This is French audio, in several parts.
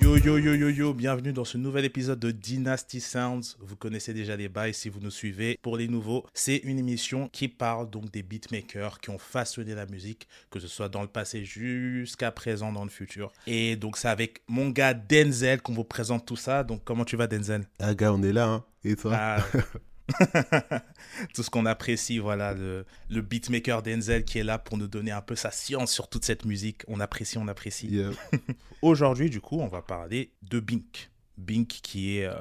Yo yo yo yo yo, bienvenue dans ce nouvel épisode de Dynasty Sounds. Vous connaissez déjà les bails si vous nous suivez. Pour les nouveaux, c'est une émission qui parle donc des beatmakers qui ont façonné la musique, que ce soit dans le passé jusqu'à présent, dans le futur. Et donc c'est avec mon gars Denzel qu'on vous présente tout ça. Donc comment tu vas Denzel? Ah gars, on est là, hein. Et toi? Ah, tout ce qu'on apprécie, voilà, le, le beatmaker Denzel qui est là pour nous donner un peu sa science sur toute cette musique. On apprécie, on apprécie. Yeah. Aujourd'hui, du coup, on va parler de Bink. Bink qui est euh,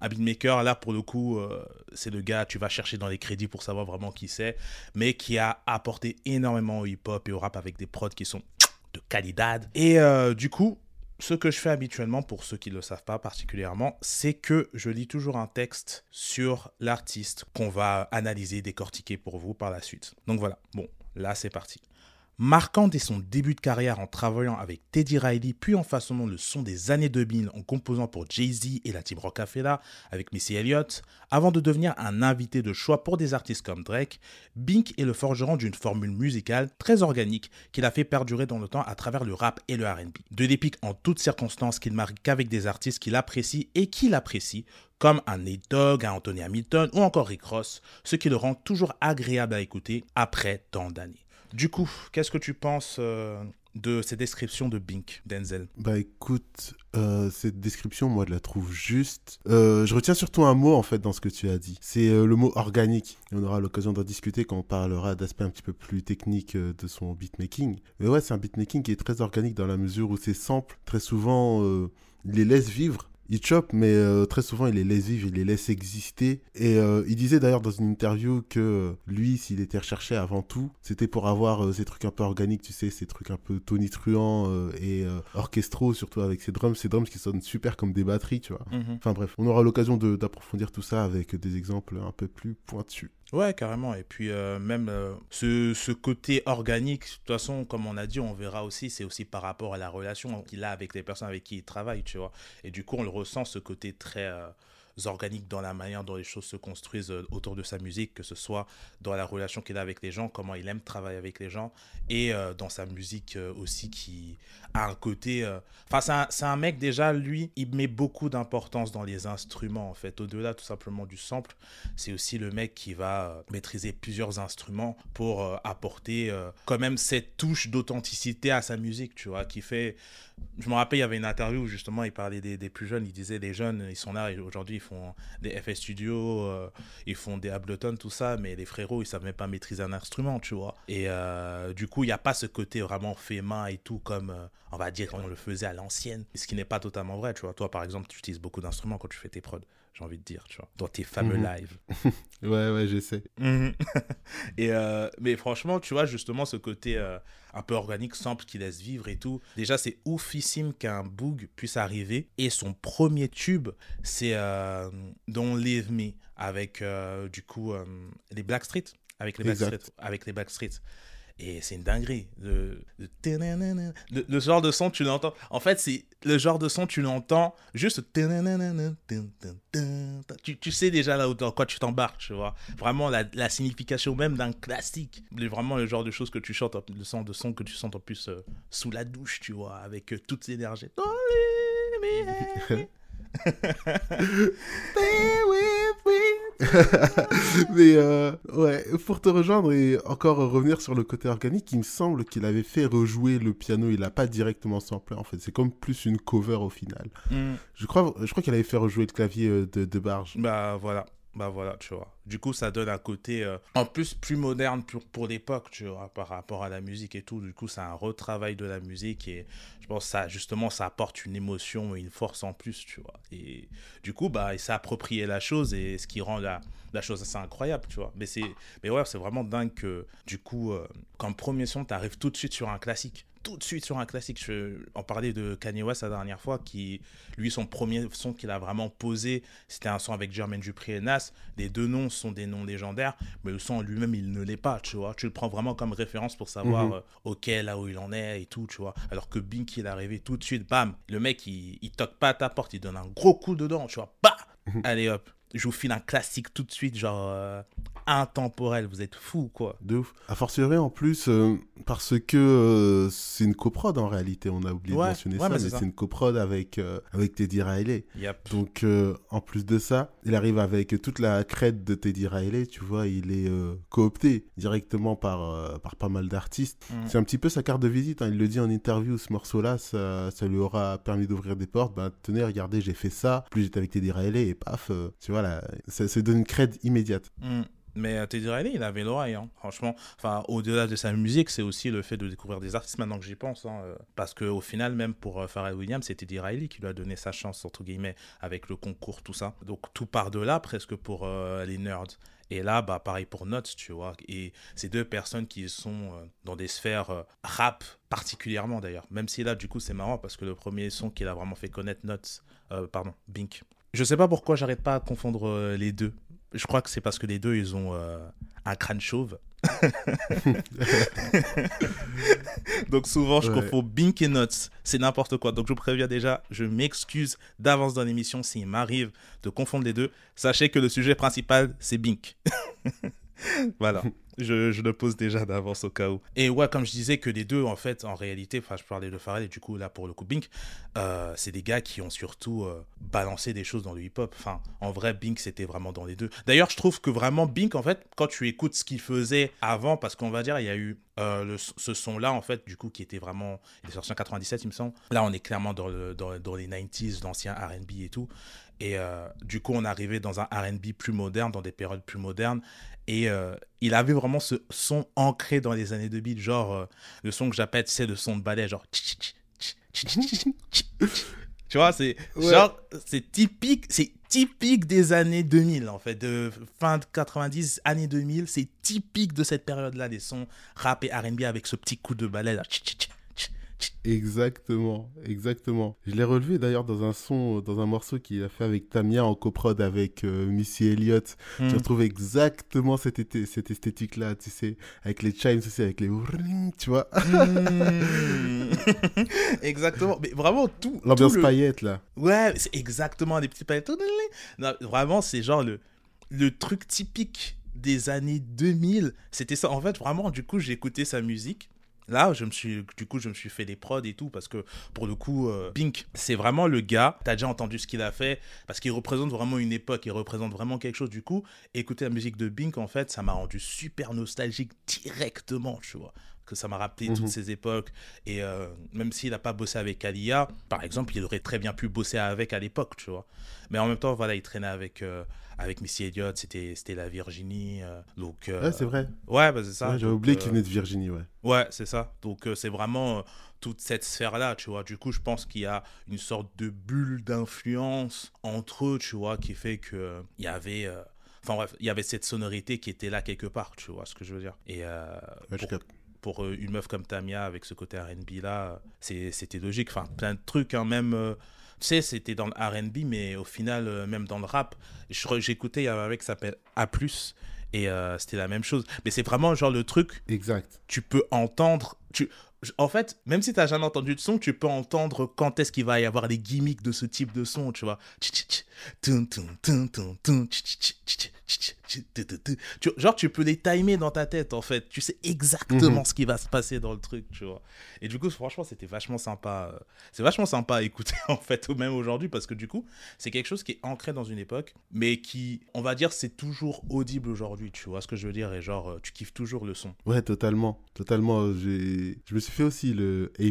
un beatmaker, là pour le coup, euh, c'est le gars, tu vas chercher dans les crédits pour savoir vraiment qui c'est, mais qui a apporté énormément au hip-hop et au rap avec des prods qui sont de qualité. Et euh, du coup, ce que je fais habituellement, pour ceux qui ne le savent pas particulièrement, c'est que je lis toujours un texte sur l'artiste qu'on va analyser, décortiquer pour vous par la suite. Donc voilà, bon, là c'est parti. Marquant dès son début de carrière en travaillant avec Teddy Riley, puis en façonnant le son des années 2000 en composant pour Jay-Z et la team Rockefeller avec Missy Elliott, avant de devenir un invité de choix pour des artistes comme Drake, Bink est le forgeron d'une formule musicale très organique qu'il a fait perdurer dans le temps à travers le rap et le RB. De l'épique en toutes circonstances qu'il marque qu'avec des artistes qu'il apprécie et qu'il apprécie, comme un Nate Dogg, un Anthony Hamilton ou encore Rick Ross, ce qui le rend toujours agréable à écouter après tant d'années. Du coup, qu'est-ce que tu penses euh, de ces descriptions de Bink, Denzel? Bah écoute, euh, cette description, moi, je la trouve juste. Euh, je retiens surtout un mot, en fait, dans ce que tu as dit. C'est le mot organique. On aura l'occasion d'en discuter quand on parlera d'aspects un petit peu plus techniques de son beatmaking. Mais ouais, c'est un beatmaking qui est très organique dans la mesure où ses samples, très souvent, les laisse vivre. Il chope, mais euh, très souvent il les laisse vivre, il les laisse exister. Et euh, il disait d'ailleurs dans une interview que euh, lui, s'il était recherché avant tout, c'était pour avoir ces trucs un peu organiques, tu sais, ces trucs un peu tonitruants et orchestraux, surtout avec ses drums, ces drums qui sonnent super comme des batteries, tu vois. Mhm. Enfin bref, on aura l'occasion d'approfondir tout ça avec des exemples un peu plus pointus. Ouais, carrément. Et puis euh, même euh, ce, côté organique, de toute façon, comme on a dit, on verra aussi, c'est aussi par rapport à la relation qu'il a avec les personnes avec qui il travaille, tu vois. Et du coup, on le ressent, ce côté très euh, organique dans la manière dont les choses se construisent euh, autour de sa musique, que ce soit dans la relation qu'il a avec les gens, comment il aime travailler avec les gens, et euh, dans sa musique euh, aussi qui a un côté... Enfin, c'est un, un mec déjà, lui, il met beaucoup d'importance dans les instruments, en fait. Au-delà tout simplement du sample, c'est aussi le mec qui va maîtriser plusieurs instruments pour apporter quand même cette touche d'authenticité à sa musique, tu vois, qui fait... Je me rappelle, il y avait une interview où justement il parlait des, plus jeunes, il disait les jeunes, ils sont là, aujourd'hui ils font des FS Studio, euh, ils font des Ableton, tout ça, mais les frérots, ils savent même pas maîtriser un instrument, tu vois. Et euh, du coup, il n'y a pas ce côté vraiment fait main et tout, comme euh, on va dire, on le faisait à l'ancienne, ce qui n'est pas totalement vrai, tu vois. Toi, par exemple, tu utilises beaucoup d'instruments quand tu fais tes prods, j'ai envie de dire, tu vois, dans tes fameux Mhm. lives. Ouais, ouais, j'essaie. Mhm. et euh, mais franchement, tu vois, justement, ce côté euh, un peu organique, simple, qui laisse vivre et tout. Déjà, c'est oufissime qu'un Boog puisse arriver. Et son premier tube, c'est euh, Don't Leave Me, avec euh, du coup euh, les Blackstreet. Avec les Exact. Blackstreet. Avec les Backstreet. Et c'est une dinguerie. Le, le, genre de son, tu l'entends. En fait, c'est le genre de son, tu l'entends juste. Tu, tu sais déjà là où, dans quoi tu t'embarques, tu vois. Vraiment la, la signification même d'un classique. Vraiment le genre de choses que tu chantes, le son de son que tu chantes en plus sous la douche, tu vois, avec euh, toute l'énergie. Mais euh, ouais, pour te rejoindre et encore revenir sur le côté organique, il me semble qu'il avait fait rejouer le piano. Il n'a pas directement samplé en fait. C'est comme plus une cover au final. Mm. Je crois, je crois qu'il avait fait rejouer le clavier euh, de, de Barge. Bah voilà, bah voilà, tu vois. Du coup, ça donne un côté euh, en plus plus moderne pour, pour l'époque, tu vois, par rapport à la musique et tout. Du coup, c'est un retravail de la musique et je pense que ça, justement, ça apporte une émotion et une force en plus, tu vois. Et du coup, bah, il s'est approprié la chose et ce qui rend la, la chose assez incroyable, tu vois. Mais mais ouais, c'est vraiment dingue que, du coup, euh, comme premier son, tu arrives tout de suite sur un classique tout de suite sur un classique. Je, on parlait de Kanye West la dernière fois, qui, lui, son premier son qu'il a vraiment posé, c'était un son avec Jermaine Dupri et Nas. Les deux noms sont des noms légendaires, mais le son lui-même, il ne l'est pas, tu vois. Tu le prends vraiment comme référence pour savoir, Mhm. euh, ok, là où il en est et tout, tu vois. Alors que Bink, il est arrivé tout de suite, bam, le mec, il, il toque pas à ta porte, il donne un gros coup dedans, tu vois, bah, Mhm. allez hop. Je vous file un classique tout de suite, genre, euh, intemporel. Vous êtes fou, quoi. De ouf. A fortiori, en plus, euh, parce que euh, c'est une coprode en réalité. On a oublié Ouais, de mentionner ouais, ça, mais mais c'est une coprode avec, euh, avec Teddy Riley. Yep. Donc, en plus de ça, il arrive avec toute la crête de Teddy Riley, tu vois, il est coopté directement par, par pas mal d'artistes. Mm. C'est un petit peu sa carte de visite, hein. il le dit en interview, ce morceau-là, ça, ça lui aura permis d'ouvrir des portes. Ben, tenez, regardez, j'ai fait ça, plus j'étais avec Teddy Riley, et paf, tu vois, là, ça, ça donne une crête immédiate. Mm. Mais euh, Teddy Riley, il avait l'oreille, hein. franchement. Enfin, au-delà de sa musique, c'est aussi le fait de découvrir des artistes maintenant que j'y pense. hein, euh, Parce qu'au final, même pour euh, Pharrell Williams, c'est Teddy Riley qui lui a donné sa chance, entre guillemets, avec le concours, tout ça. Donc tout part de là, presque pour euh, les nerds. Et là, bah, pareil pour Notes, tu vois. Et ces deux personnes qui sont dans des sphères rap, particulièrement d'ailleurs. Même si là, du coup, c'est marrant parce que le premier son qu'il a vraiment fait connaître, Notes, pardon, Bink. Je sais pas pourquoi j'arrête pas à confondre les deux. Je crois que c'est parce que les deux, ils ont euh, un crâne chauve. Donc souvent, je Ouais. confonds Bink et Nuts. C'est n'importe quoi. Donc je vous préviens déjà, je m'excuse d'avance dans l'émission s'il m'arrive de confondre les deux. Sachez que le sujet principal, c'est Bink. voilà. Je, le pose déjà d'avance au cas où. Et ouais, comme je disais que les deux, en fait, en réalité, enfin, je parlais de Pharrell et du coup, là, pour le coup, Bink, euh, c'est des gars qui ont surtout euh, balancé des choses dans le hip-hop. Enfin, en vrai, Bink, c'était vraiment dans les deux. D'ailleurs, je trouve que vraiment, Bink, en fait, quand tu écoutes ce qu'il faisait avant, parce qu'on va dire, il y a eu euh, le- ce son-là, en fait, du coup, qui était vraiment. Il est sorti en 97, il me semble. Là, on est clairement dans, dans, les 90s, l'ancien RB et tout. Et euh, du coup, on arrivait dans un RB plus moderne, dans des périodes plus modernes. Et euh, il avait vraiment ce son ancré dans les années 2000, genre euh, le son que j'appelle, c'est le son de ballet, genre. Tu vois, c'est Ouais. genre, c'est typique, c'est typique des années 2000, en fait, de fin de 90, années 2000, c'est typique de cette période-là, des sons rap et R&B avec ce petit coup de ballet, là. Exactement, exactement. Je l'ai relevé d'ailleurs dans un son, dans un morceau qu'il a fait avec Tamia en coprod avec euh, Missy Elliott. Hmm. Je retrouve exactement cette, esthétique-là, tu sais, avec les chimes aussi, avec les tu vois. Mm. Exactement, mais vraiment tout. L'ambiance le- paillette, là. Ouais, c'est exactement des petits paillettes. Non, vraiment, c'est genre le, le truc typique des années 2000. C'était ça. En fait, vraiment, du coup, j'ai écouté sa musique. Là, je me suis, du coup, je me suis fait des prods et tout parce que pour le coup, euh, Pink, c'est vraiment le gars. T'as déjà entendu ce qu'il a fait parce qu'il représente vraiment une époque, il représente vraiment quelque chose. Du coup, écouter la musique de Pink, en fait, ça m'a rendu super nostalgique directement, tu vois. Que ça m'a rappelé Mhm. toutes ces époques. Et euh, même s'il n'a pas bossé avec Alia, par exemple, il aurait très bien pu bosser avec à l'époque, tu vois. Mais en même temps, voilà, il traînait avec, euh, avec Missy Elliott, c'était la Virginie. euh, donc, euh, Ouais, c'est vrai. ouais, bah, c'est ça. Ouais, J'avais oublié euh, qu'il venait de Virginie, ouais. Ouais, c'est ça. Donc c'est vraiment toute cette sphère-là, tu vois. Du coup, je pense qu'il y a une sorte de bulle d'influence entre eux, tu vois, qui fait euh, il y avait... Enfin bref, il y avait cette sonorité qui était là quelque part, tu vois ce que je veux dire. Et Ouais, pour. Pour, euh, une meuf comme Tamia, avec ce côté RB là, c'était logique. Enfin, plein de trucs, hein, même... euh, tu sais, c'était dans le RB, mais au final, euh, même dans le rap, j'écoutais, il y avait un mec qui s'appelle A+, et euh, c'était la même chose. Mais c'est vraiment genre le truc Exact. tu peux entendre. Tu... En fait, même si tu n'as jamais entendu de son, tu peux entendre quand est-ce qu'il va y avoir les gimmicks de ce type de son, tu vois. Genre, tu peux les timer dans ta tête, en fait. Tu sais exactement Mhm. ce qui va se passer dans le truc, tu vois. Et du coup, franchement, c'était vachement sympa. euh, C'est vachement sympa à écouter, en fait, ou même aujourd'hui, parce que du coup, c'est quelque chose qui est ancré dans une époque, mais qui, on va dire, c'est toujours audible aujourd'hui, tu vois ce que je veux dire, et genre, euh, tu kiffes toujours le son. Ouais, totalement. Totalement. J'ai... Je me suis fait aussi le A+.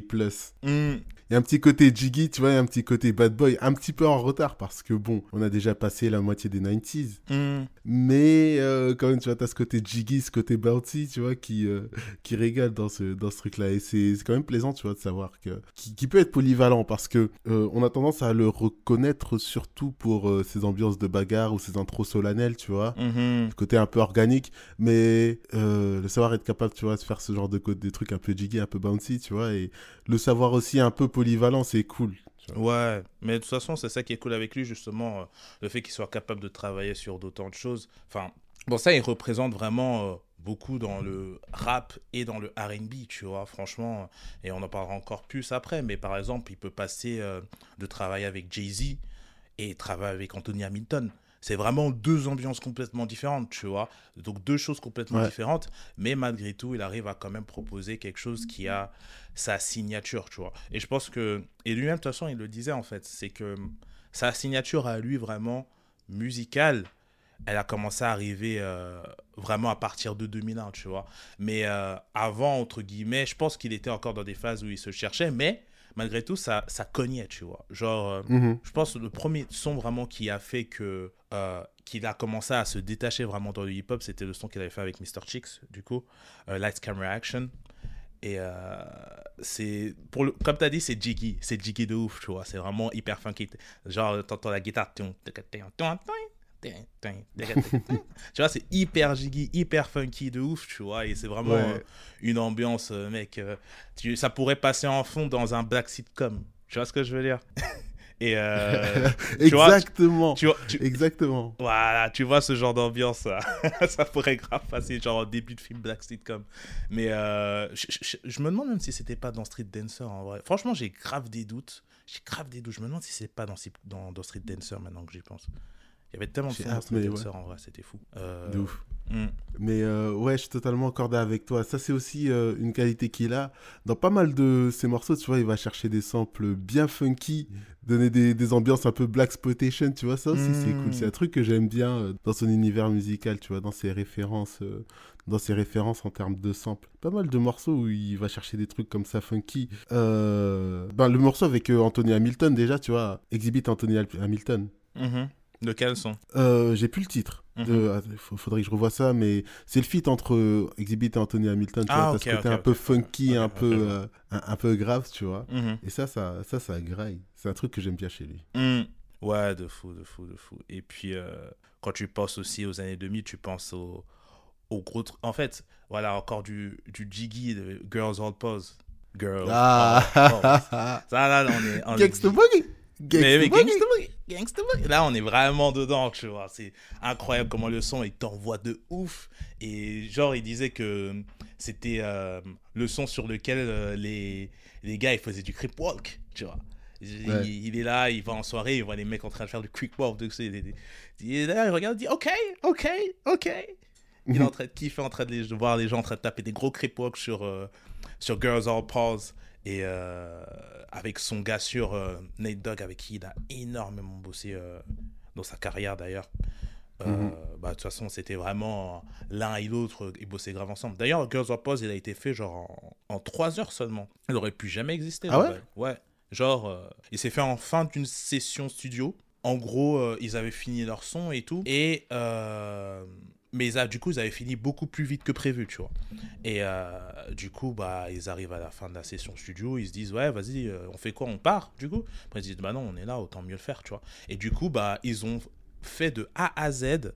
Hmm. Y a un petit côté Jiggy, tu vois, y a un petit côté Bad Boy, un petit peu en retard parce que bon, on a déjà passé la moitié des 90s. Hmm. Mais euh, quand même, tu vois, t'as ce côté Jiggy, ce côté Bouncy, tu vois, qui, euh, qui régale dans ce, dans ce truc-là. Et c'est quand même plaisant, tu vois, de savoir que. qui, qui peut être polyvalent parce que euh, on a tendance à le reconnaître surtout pour ses ambiances de bagarre ou ses intros solennelles, tu vois. Le côté un peu organique, mais le savoir être capable, tu vois, de faire ce genre de, des trucs un peu jiggy, un peu bouncy, tu vois, et le savoir aussi un peu polyvalent, c'est cool. Ouais, mais de toute façon, c'est ça qui est cool avec lui, justement, euh, le fait qu'il soit capable de travailler sur d'autant de choses. Enfin, bon, ça, il représente vraiment euh, beaucoup dans le rap et dans le RB, tu vois, franchement, euh, et on en parlera encore plus après, mais par exemple, il peut passer de travailler avec Jay-Z et travailler avec Anthony Hamilton. C'est vraiment deux ambiances complètement différentes, tu vois. Donc deux choses complètement Ouais. différentes, mais malgré tout, il arrive à quand même proposer quelque chose qui a sa signature, tu vois. Et je pense que, et lui-même, de toute façon, il le disait en fait, c'est que sa signature à lui vraiment musicale, elle a commencé à arriver euh, vraiment à partir de 2001, tu vois. Mais euh, avant, entre guillemets, je pense qu'il était encore dans des phases où il se cherchait, mais malgré tout, ça, ça cognait, tu vois. Genre, euh, Mhm. je pense que le premier son vraiment qui a fait que euh, qu'il a commencé à se détacher vraiment dans le hip-hop, c'était le son qu'il avait fait avec Mr. Chicks, du coup, euh, Lights Camera Action. Et euh, c'est pour le, comme tu as dit, c'est jiggy, c'est jiggy de ouf, tu vois, c'est vraiment hyper funky. Genre, t'entends la guitare. Tu vois, c'est hyper jiggy, hyper funky de ouf, tu vois, et c'est vraiment Ouais. euh, une ambiance, euh, mec. euh, tu- ça pourrait passer en fond dans un black sitcom. Tu vois ce que je veux dire? Et vois, Exactement. tu vois, tu- Exactement. voilà, tu vois ce genre d'ambiance, ça. ça pourrait grave passer genre en début de film black sitcom. Mais je, je- je me demande même si c'était pas dans Street Dancer en vrai. Franchement, j'ai grave des doutes. J'ai grave des doutes. Je me demande si c'est pas dans, dans, dans Street Dancer maintenant que j'y pense. Il y avait tellement de hâte, Street mais Dancer en vrai, c'était fou. Euh, De ouf. hmm. Mais euh, ouais, je suis totalement accordé avec toi. Ça, c'est aussi euh, une qualité qu'il a. Dans pas mal de ses morceaux, tu vois, il va chercher des samples bien funky, donner des, des ambiances un peu black exploitation, tu vois. Ça aussi, c'est Mm. cool. C'est un truc que j'aime bien euh, dans son univers musical, tu vois, dans ses références, dans ses références en termes de samples. Pas mal de morceaux où il va chercher des trucs comme ça funky. Ben, le morceau avec Anthony Hamilton, déjà, tu vois, Exhibit Anthony Hamilton. Mhm. De quel son Euh, j'ai plus le titre. Mhm. Ah, faut- faudrait que je revoie ça, mais c'est le feat entre euh, Exhibit et Anthony Hamilton. Tu Ah, vois, t'as ok, ce côté ok, un peu funky, un, peu, euh, un, un peu grave, tu vois. Mhm. Et ça, ça, ça, ça graille. C'est un truc que j'aime bien chez lui. Mm. Ouais, de fou, de fou, de fou. Et puis, euh, quand tu penses aussi aux années 2000, tu penses au, au gros truc. En fait, voilà, encore du, du jiggy de Girls All Pause. Girls All Pause. Ah Ça, là, on est. on Gangsta Boogie Mais, mais Gangsta Gangsta. Là, on est vraiment dedans, tu vois. C'est incroyable comment le son, il t'envoie de ouf. Et genre, il disait que c'était euh, le son sur lequel euh, les, les gars, ils faisaient du creep walk, tu vois. Il, Ouais. il est là, il va en soirée, il voit les mecs en train de faire du creep walk. Donc des- il est là, il regarde, il dit OK, OK, OK. Il est en train de kiffer, en train de, les- de voir les gens en train de taper des gros creep walk sur, euh, sur Girls All Pause. Et euh, avec son gars sur euh, Nate Dogg, avec qui il a énormément bossé euh, dans sa carrière d'ailleurs. Euh, Mhm. bah, de toute façon, c'était vraiment l'un et l'autre, ils bossaient grave ensemble. D'ailleurs, Girls All Pause, il a été fait genre en, en 3 heures seulement. Il aurait pu jamais exister. Ah ouais. Ouais. Genre, euh, il s'est fait en fin d'une session studio. En gros, euh, ils avaient fini leur son et tout. Et. euh, mais du coup, ils avaient fini beaucoup plus vite que prévu, tu vois. Et euh, du coup, bah, ils arrivent à la fin de la session studio, ils se disent, ouais, vas-y, euh, on fait quoi On part, du coup Après, ils se disent, bah non, on est là, autant mieux le faire, tu vois. Et du coup, bah, ils ont fait de A à Z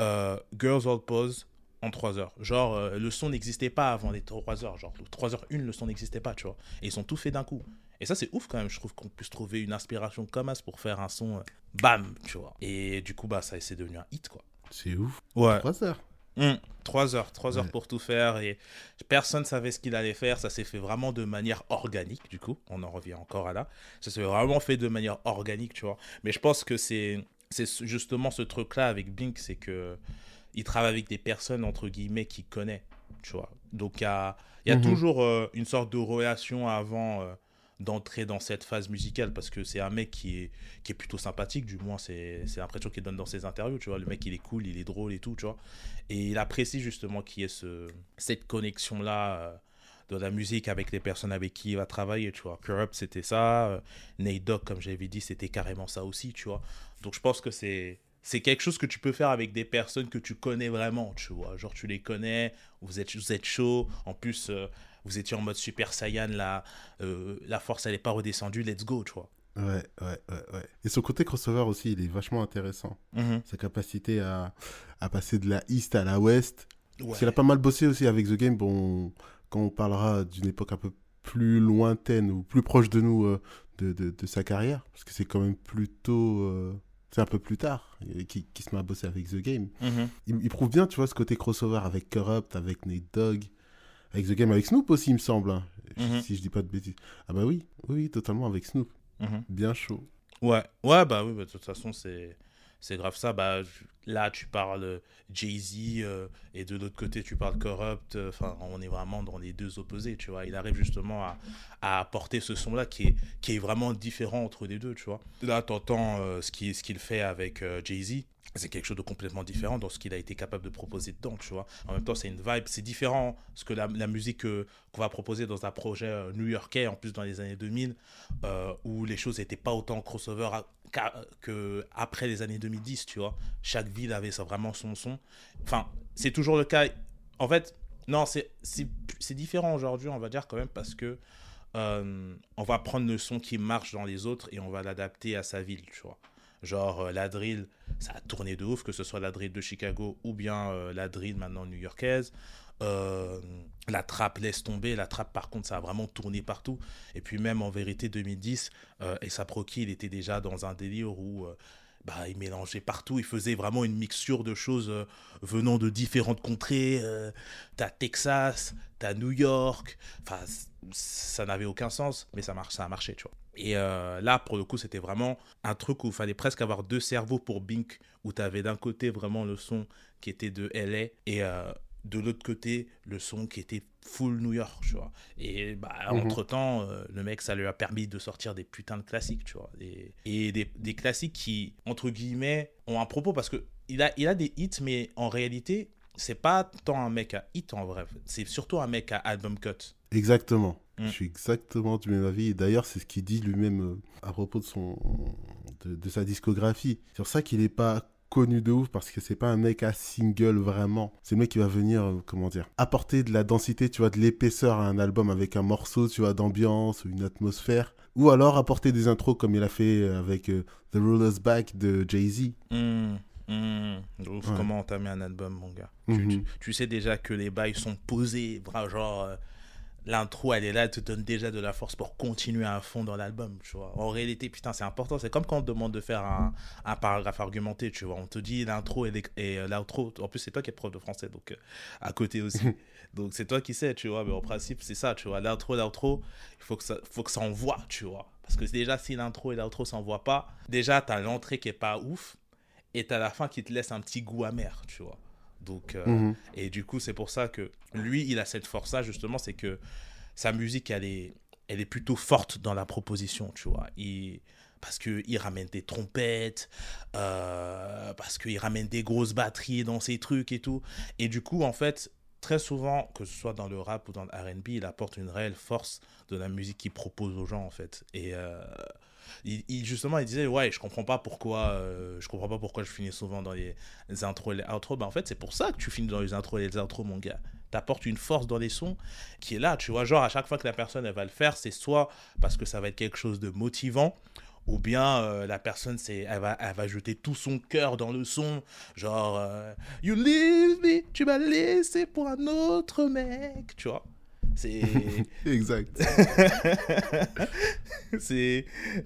euh, Girls All Pause en 3 heures. Genre, le son n'existait pas avant les 3 heures. Genre, 3 heures 1, le son n'existait pas, tu vois. Et ils ont tout fait d'un coup. Et ça, c'est ouf quand même. Je trouve qu'on puisse trouver une inspiration comme ça pour faire un son, bam, tu vois. Et du coup, bah, ça, c'est devenu un hit, quoi. C'est ouf. Ouais. 3 heures. 3 heures, 3 heures Ouais. pour tout faire et personne savait ce qu'il allait faire. Ça s'est fait vraiment de manière organique, du coup. On en revient encore à là. Ça s'est vraiment fait de manière organique, tu vois. Mais je pense que c'est c'est ce- justement ce truc-là avec Blink, c'est que il travaille avec des personnes, entre guillemets, qu'il connaît, tu vois. Donc il y a, il y a Mhm. toujours euh, une sorte de relation avant euh, d'entrer dans cette phase musicale parce que c'est un mec qui est, qui est plutôt sympathique, du moins c'est l'impression qu'il donne dans ses interviews, tu vois. Le mec il est cool, il est drôle et tout, tu vois. Et il apprécie justement qu'il y ait ce, cette connexion-là euh, de la musique avec les personnes avec qui il va travailler, tu vois. Corrupt, c'était ça. euh, Nate Dogg, comme j'avais dit, c'était carrément ça aussi, tu vois. Donc je pense que c'est c'est quelque chose que tu peux faire avec des personnes que tu connais vraiment, tu vois. Genre tu les connais, vous êtes, vous êtes chaud. En plus, euh, vous étiez en mode Super Saiyan, là, euh, la force elle n'est pas redescendue, let's go, tu vois. Ouais, ouais, ouais, ouais. Et son côté crossover aussi, il est vachement intéressant. Sa capacité à, à passer de la East à la West. Ouais. Parce qu'il a pas mal bossé aussi avec The Game. Bon, quand on parlera d'une époque un peu plus lointaine ou plus proche de nous euh, de, de, de sa carrière, parce que c'est quand même plutôt. euh, c'est un peu plus tard euh, qui, qui se met à bosser avec The Game. Mhm. Il, il prouve bien, tu vois, ce côté crossover avec Corrupt, avec Nate Dogg, avec The Game, avec Snoop aussi, il me semble. hein, Mhm. Si je dis pas de bêtises. Ah bah oui, oui, totalement avec Snoop. Mhm. Bien chaud. Ouais, ouais, bah oui, bah, de toute façon, c'est c'est grave ça. Bah, là, tu parles Jay-Z euh, et de l'autre côté, tu parles Corrupt. Enfin, on est vraiment dans les deux opposés, tu vois. Il arrive justement à, à apporter ce son-là qui est, qui est vraiment différent entre les deux, tu vois. Là, tu entends ce qu'il ce fait avec Jay-Z c'est quelque chose de complètement différent dans ce qu'il a été capable de proposer dedans, tu vois. En même temps, c'est une vibe, c'est différent ce que la, musique qu'on va proposer dans un projet euh, new-yorkais, en plus dans les années 2000, euh, où les choses n'étaient pas autant crossover qu'après les années 2010, tu vois. Chaque ville avait ça, vraiment son son. Enfin, c'est toujours le cas. En fait, non, c'est différent aujourd'hui, on va dire quand même, parce que euh, on va prendre le son qui marche dans les autres et on va l'adapter à sa ville, tu vois. Genre euh, la drill, ça a tourné de ouf, que ce soit la drill de Chicago ou bien euh, la drill maintenant new-yorkaise. Euh, la trappe laisse tomber, la trappe par contre ça a vraiment tourné partout. Et puis même en vérité 2010, et Saproki il était déjà dans un délire où bah, il mélangeait partout, il faisait vraiment une mixture de choses venant de différentes contrées. t'as Texas, t'as New York, enfin ça n'avait aucun sens, mais ça, marche, ça a marché, tu vois. Et euh, là, pour le coup, c'était vraiment un truc où il fallait presque avoir deux cerveaux pour Bink, où tu avais d'un côté vraiment le son qui était de LA et euh, de l'autre côté le son qui était full New York, tu vois. Et bah, mhm. entre-temps, euh, le mec, ça lui a permis de sortir des putains de classiques, tu vois. Et, et des, des, classiques qui, entre guillemets, ont un propos parce que il a, il a des hits, mais en réalité, c'est pas tant un mec à hit en vrai, c'est surtout un mec à album cut. Exactement. Mm. Je suis exactement du même avis. D'ailleurs, c'est ce qu'il dit lui-même euh, à propos de, son, de, sa discographie. C'est pour ça qu'il n'est pas connu de ouf parce que c'est pas un mec à single vraiment. C'est le mec qui va venir, euh, comment dire, apporter de la densité, tu vois, de l'épaisseur à un album avec un morceau, tu vois, d'ambiance ou une atmosphère. Ou alors apporter des intros comme il a fait avec euh, The Ruler's Back de Jay-Z. Mm. Mm. Ouf, comment entamer un album, mon gars mm-hmm. tu, sais déjà que les bails sont posés, genre l'intro elle est là, elle te donne déjà de la force pour continuer à fond dans l'album, tu vois. En réalité, putain, c'est important. C'est comme quand on te demande de faire un, un paragraphe argumenté, tu vois. On te dit l'intro et, et l'outro. En plus, c'est toi qui es prof de français, donc euh, à côté aussi. donc c'est toi qui sais, tu vois. Mais en principe, c'est ça, tu vois. L'intro, l'outro, il faut que ça, faut que ça envoie, tu vois. Parce que déjà, si l'intro et l'outro s'envoient pas, déjà, t'as l'entrée qui est pas ouf et t'as la fin qui te laisse un petit goût amer, tu vois. Donc, euh, mhm. Et du coup, c'est pour ça que lui, il a cette force-là, justement, c'est que sa musique, elle est, elle est plutôt forte dans la proposition, tu vois. Il, parce qu'il ramène des trompettes, euh, parce qu'il ramène des grosses batteries dans ses trucs et tout. Et du coup, en fait, très souvent, que ce soit dans le rap ou dans le RB, il apporte une réelle force de la musique qu'il propose aux gens, en fait. Et, euh, il, justement, il disait ouais, je comprends pas pourquoi, euh, je comprends pas pourquoi je finis souvent dans les, intros et les outros. Ben, en fait, c'est pour ça que tu finis dans les intros et les outros, mon gars. T'apportes une force dans les sons qui est là, tu vois. Genre, à chaque fois que la personne elle va le faire, c'est soit parce que ça va être quelque chose de motivant, ou bien euh, la personne c'est elle va elle va jeter tout son cœur dans le son genre euh, you leave me tu m'as laissé pour un autre mec tu vois c'est. exact. c'est.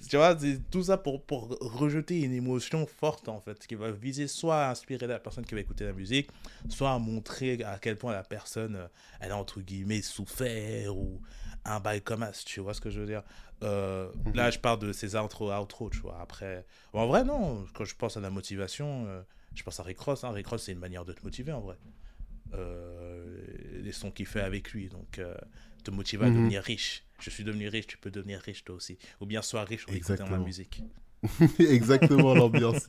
Tu vois, c'est tout ça pour, pour rejeter une émotion forte, en fait, qui va viser soit à inspirer la personne qui va écouter la musique, soit à montrer à quel point la personne, euh, elle a entre guillemets souffert ou un bail comme as, tu vois ce que je veux dire? Euh, mhm. Là, je parle de ces intro outro, tu vois. Après, en vrai, non, quand je pense à la motivation, euh, je pense à Rick Ross. Hein. Rick Ross, c'est une manière de te motiver, en vrai. Euh, les sons qu'il fait avec lui. Donc, te motive à devenir riche. Je suis devenu riche, tu peux devenir riche toi aussi. Ou bien sois riche en écoutant ma musique. Exactement l'ambiance.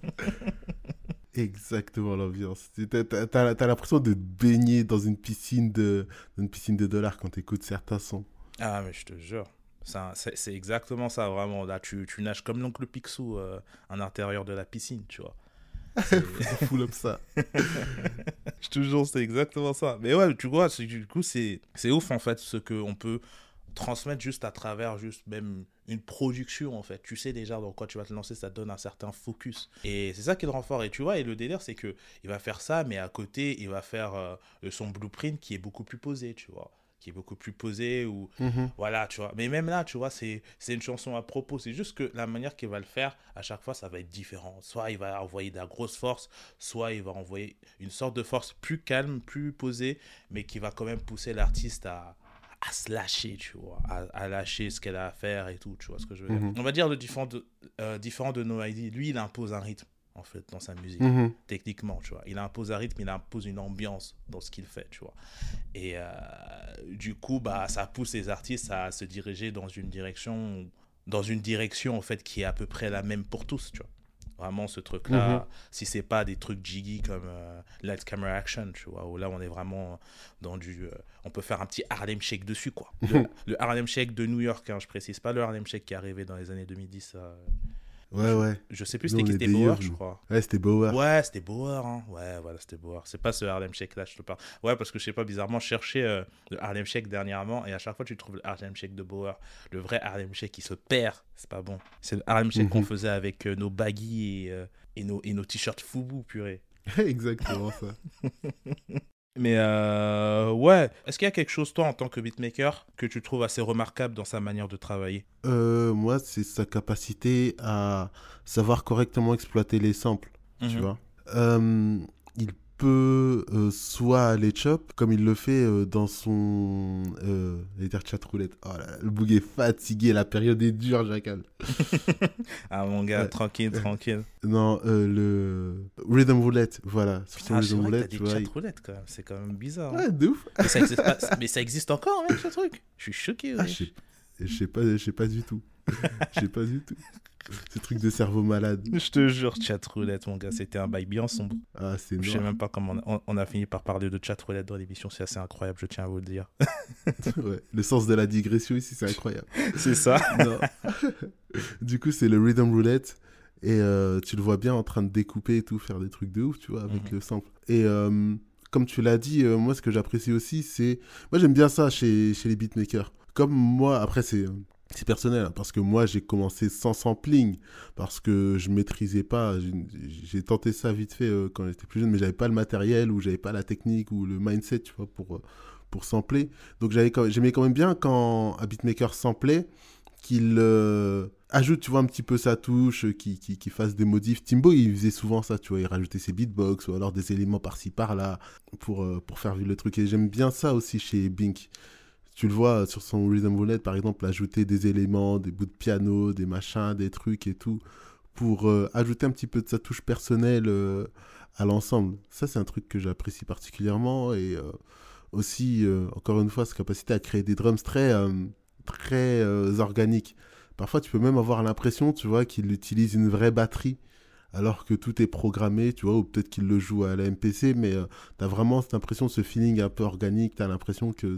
Exactement l'ambiance. T'as as, l'impression de baigner dans une piscine de, une piscine de dollars quand t'écoutes certains sons. Ah, mais je te jure. C'est exactement ça, vraiment. Là, tu, tu nages comme l'oncle Picsou euh, en intérieur de la piscine, tu vois. full up ça. je te jure, c'est exactement ça. Mais ouais, tu vois, du coup, c'est ouf en fait ce qu'on peut transmettre juste à travers juste même une production en fait. Tu sais déjà dans quoi tu vas te lancer, ça donne un certain focus. Et c'est ça qui le rend fort. Et tu vois, et le délire, c'est que il va faire ça, mais à côté, il va faire euh, son blueprint qui est beaucoup plus posé, tu vois qui est beaucoup plus posé ou mhm. voilà tu vois mais même là tu vois c'est c'est une chanson à propos c'est juste que la manière qu'il va le faire à chaque fois ça va être différent soit il va envoyer de la grosse force soit il va envoyer une sorte de force plus calme plus posée mais qui va quand même pousser l'artiste à à se lâcher, tu vois, à, lâcher ce qu'elle a à faire et tout, tu vois ce que je veux dire. Mhm. On va dire le différent de, euh, différent de No ID, lui, il impose un rythme en fait, dans sa musique, Mhm. techniquement, tu vois. Il impose un rythme, il impose une ambiance dans ce qu'il fait, tu vois. Et euh, du coup, bah, ça pousse les artistes à se diriger dans une direction, dans une direction, en fait, qui est à peu près la même pour tous, tu vois. Vraiment, ce truc-là, Mhm. si c'est pas des trucs jiggy comme euh, Light Camera Action, tu vois, où là, on est vraiment dans du... euh, on peut faire un petit Harlem Shake dessus, quoi. Le, le Harlem Shake de New York, hein, je précise pas le Harlem Shake qui est arrivé dans les années 2010. Ouais, ouais. je sais plus c'était qui c'était Bauer, je crois. Ouais, c'était Bauer. Ouais, c'était Bauer, hein. Ouais, voilà, c'était Bauer. C'est pas ce Harlem Shake là, je te parle. Ouais, parce que je sais pas, bizarrement, je cherchais euh, le Harlem Shake dernièrement et à chaque fois, tu trouves le Harlem Shake de Bauer. Le vrai Harlem Shake qui se perd, c'est pas bon. C'est le Harlem Shake Mhm. qu'on faisait avec euh, nos baggy et, euh, et nos, et nos t-shirts foubou, purée. Exactement ça. Mais euh, ouais, est-ce qu'il y a quelque chose, toi, en tant que beatmaker, que tu trouves assez remarquable dans sa manière de travailler? Euh, moi, c'est sa capacité à savoir correctement exploiter les samples, tu Mhm. vois. Euh, il peut euh, soit aller chop, comme il le fait euh, dans son... Euh, chat roulette. Oh là là, le boug est fatigué, la période est dure, Jacal. Ah, mon gars, Ouais. tranquille, tranquille. Non, euh, le Rhythm Roulette, voilà. Ah, c'est Rhythm vrai que Roulette, des tu vois. chat roulettes, quand même. C'est quand même bizarre. hein. Ouais, de ouf. Mais, ça existe pas- mais ça existe encore, mec, ce truc. Je suis choqué. Ah, ouais. je sais- je sais pas, je sais pas du tout. Je sais pas du tout. Ce truc de cerveau malade. Je te jure, chat roulette, mon gars, c'était un bail bien sombre. Ah, c'est Je sais même pas comment on a, on a fini par parler de chat roulette dans l'émission, c'est assez incroyable, je tiens à vous le dire. Ouais, Le sens de la digression ici, c'est incroyable. c'est ça. Non. du coup, c'est le rhythm roulette. Et euh, tu le vois bien en train de découper et tout, faire des trucs de ouf, tu vois, avec Mhm. le sample. Et euh, comme tu l'as dit, euh, moi, ce que j'apprécie aussi, c'est. Moi, j'aime bien ça chez, chez les beatmakers. Comme moi, après, c'est. C'est personnel, hein, parce que moi j'ai commencé sans sampling, parce que je maîtrisais pas. J'ai tenté ça vite fait euh, quand j'étais plus jeune, mais j'avais pas le matériel, ou j'avais pas la technique, ou le mindset, tu vois, pour, euh, pour sampler. Donc j'aimais quand même bien quand un beatmaker samplait, qu'il euh, ajoute, tu vois, un petit peu sa touche, qu'il qui, qui fasse des modifs. Timbo, il faisait souvent ça, tu vois, il rajoutait ses beatbox, ou alors des éléments par-ci, par-là, pour, pour faire vivre le truc. Et j'aime bien ça aussi chez Bink. Tu le vois sur son Rhythm Roulette, par exemple, ajouter des éléments, des bouts de piano, des machins, des trucs et tout, pour euh, ajouter un petit peu de sa touche personnelle euh, à l'ensemble. Ça, c'est un truc que j'apprécie particulièrement. Et euh, aussi, euh, encore une fois, sa capacité à créer des drums très, euh, très euh, organiques. Parfois, tu peux même avoir l'impression, tu vois, qu'il utilise une vraie batterie, alors que tout est programmé, tu vois, ou peut-être qu'il le joue à la MPC, mais tu as vraiment cette impression, ce feeling un peu organique, tu as l'impression que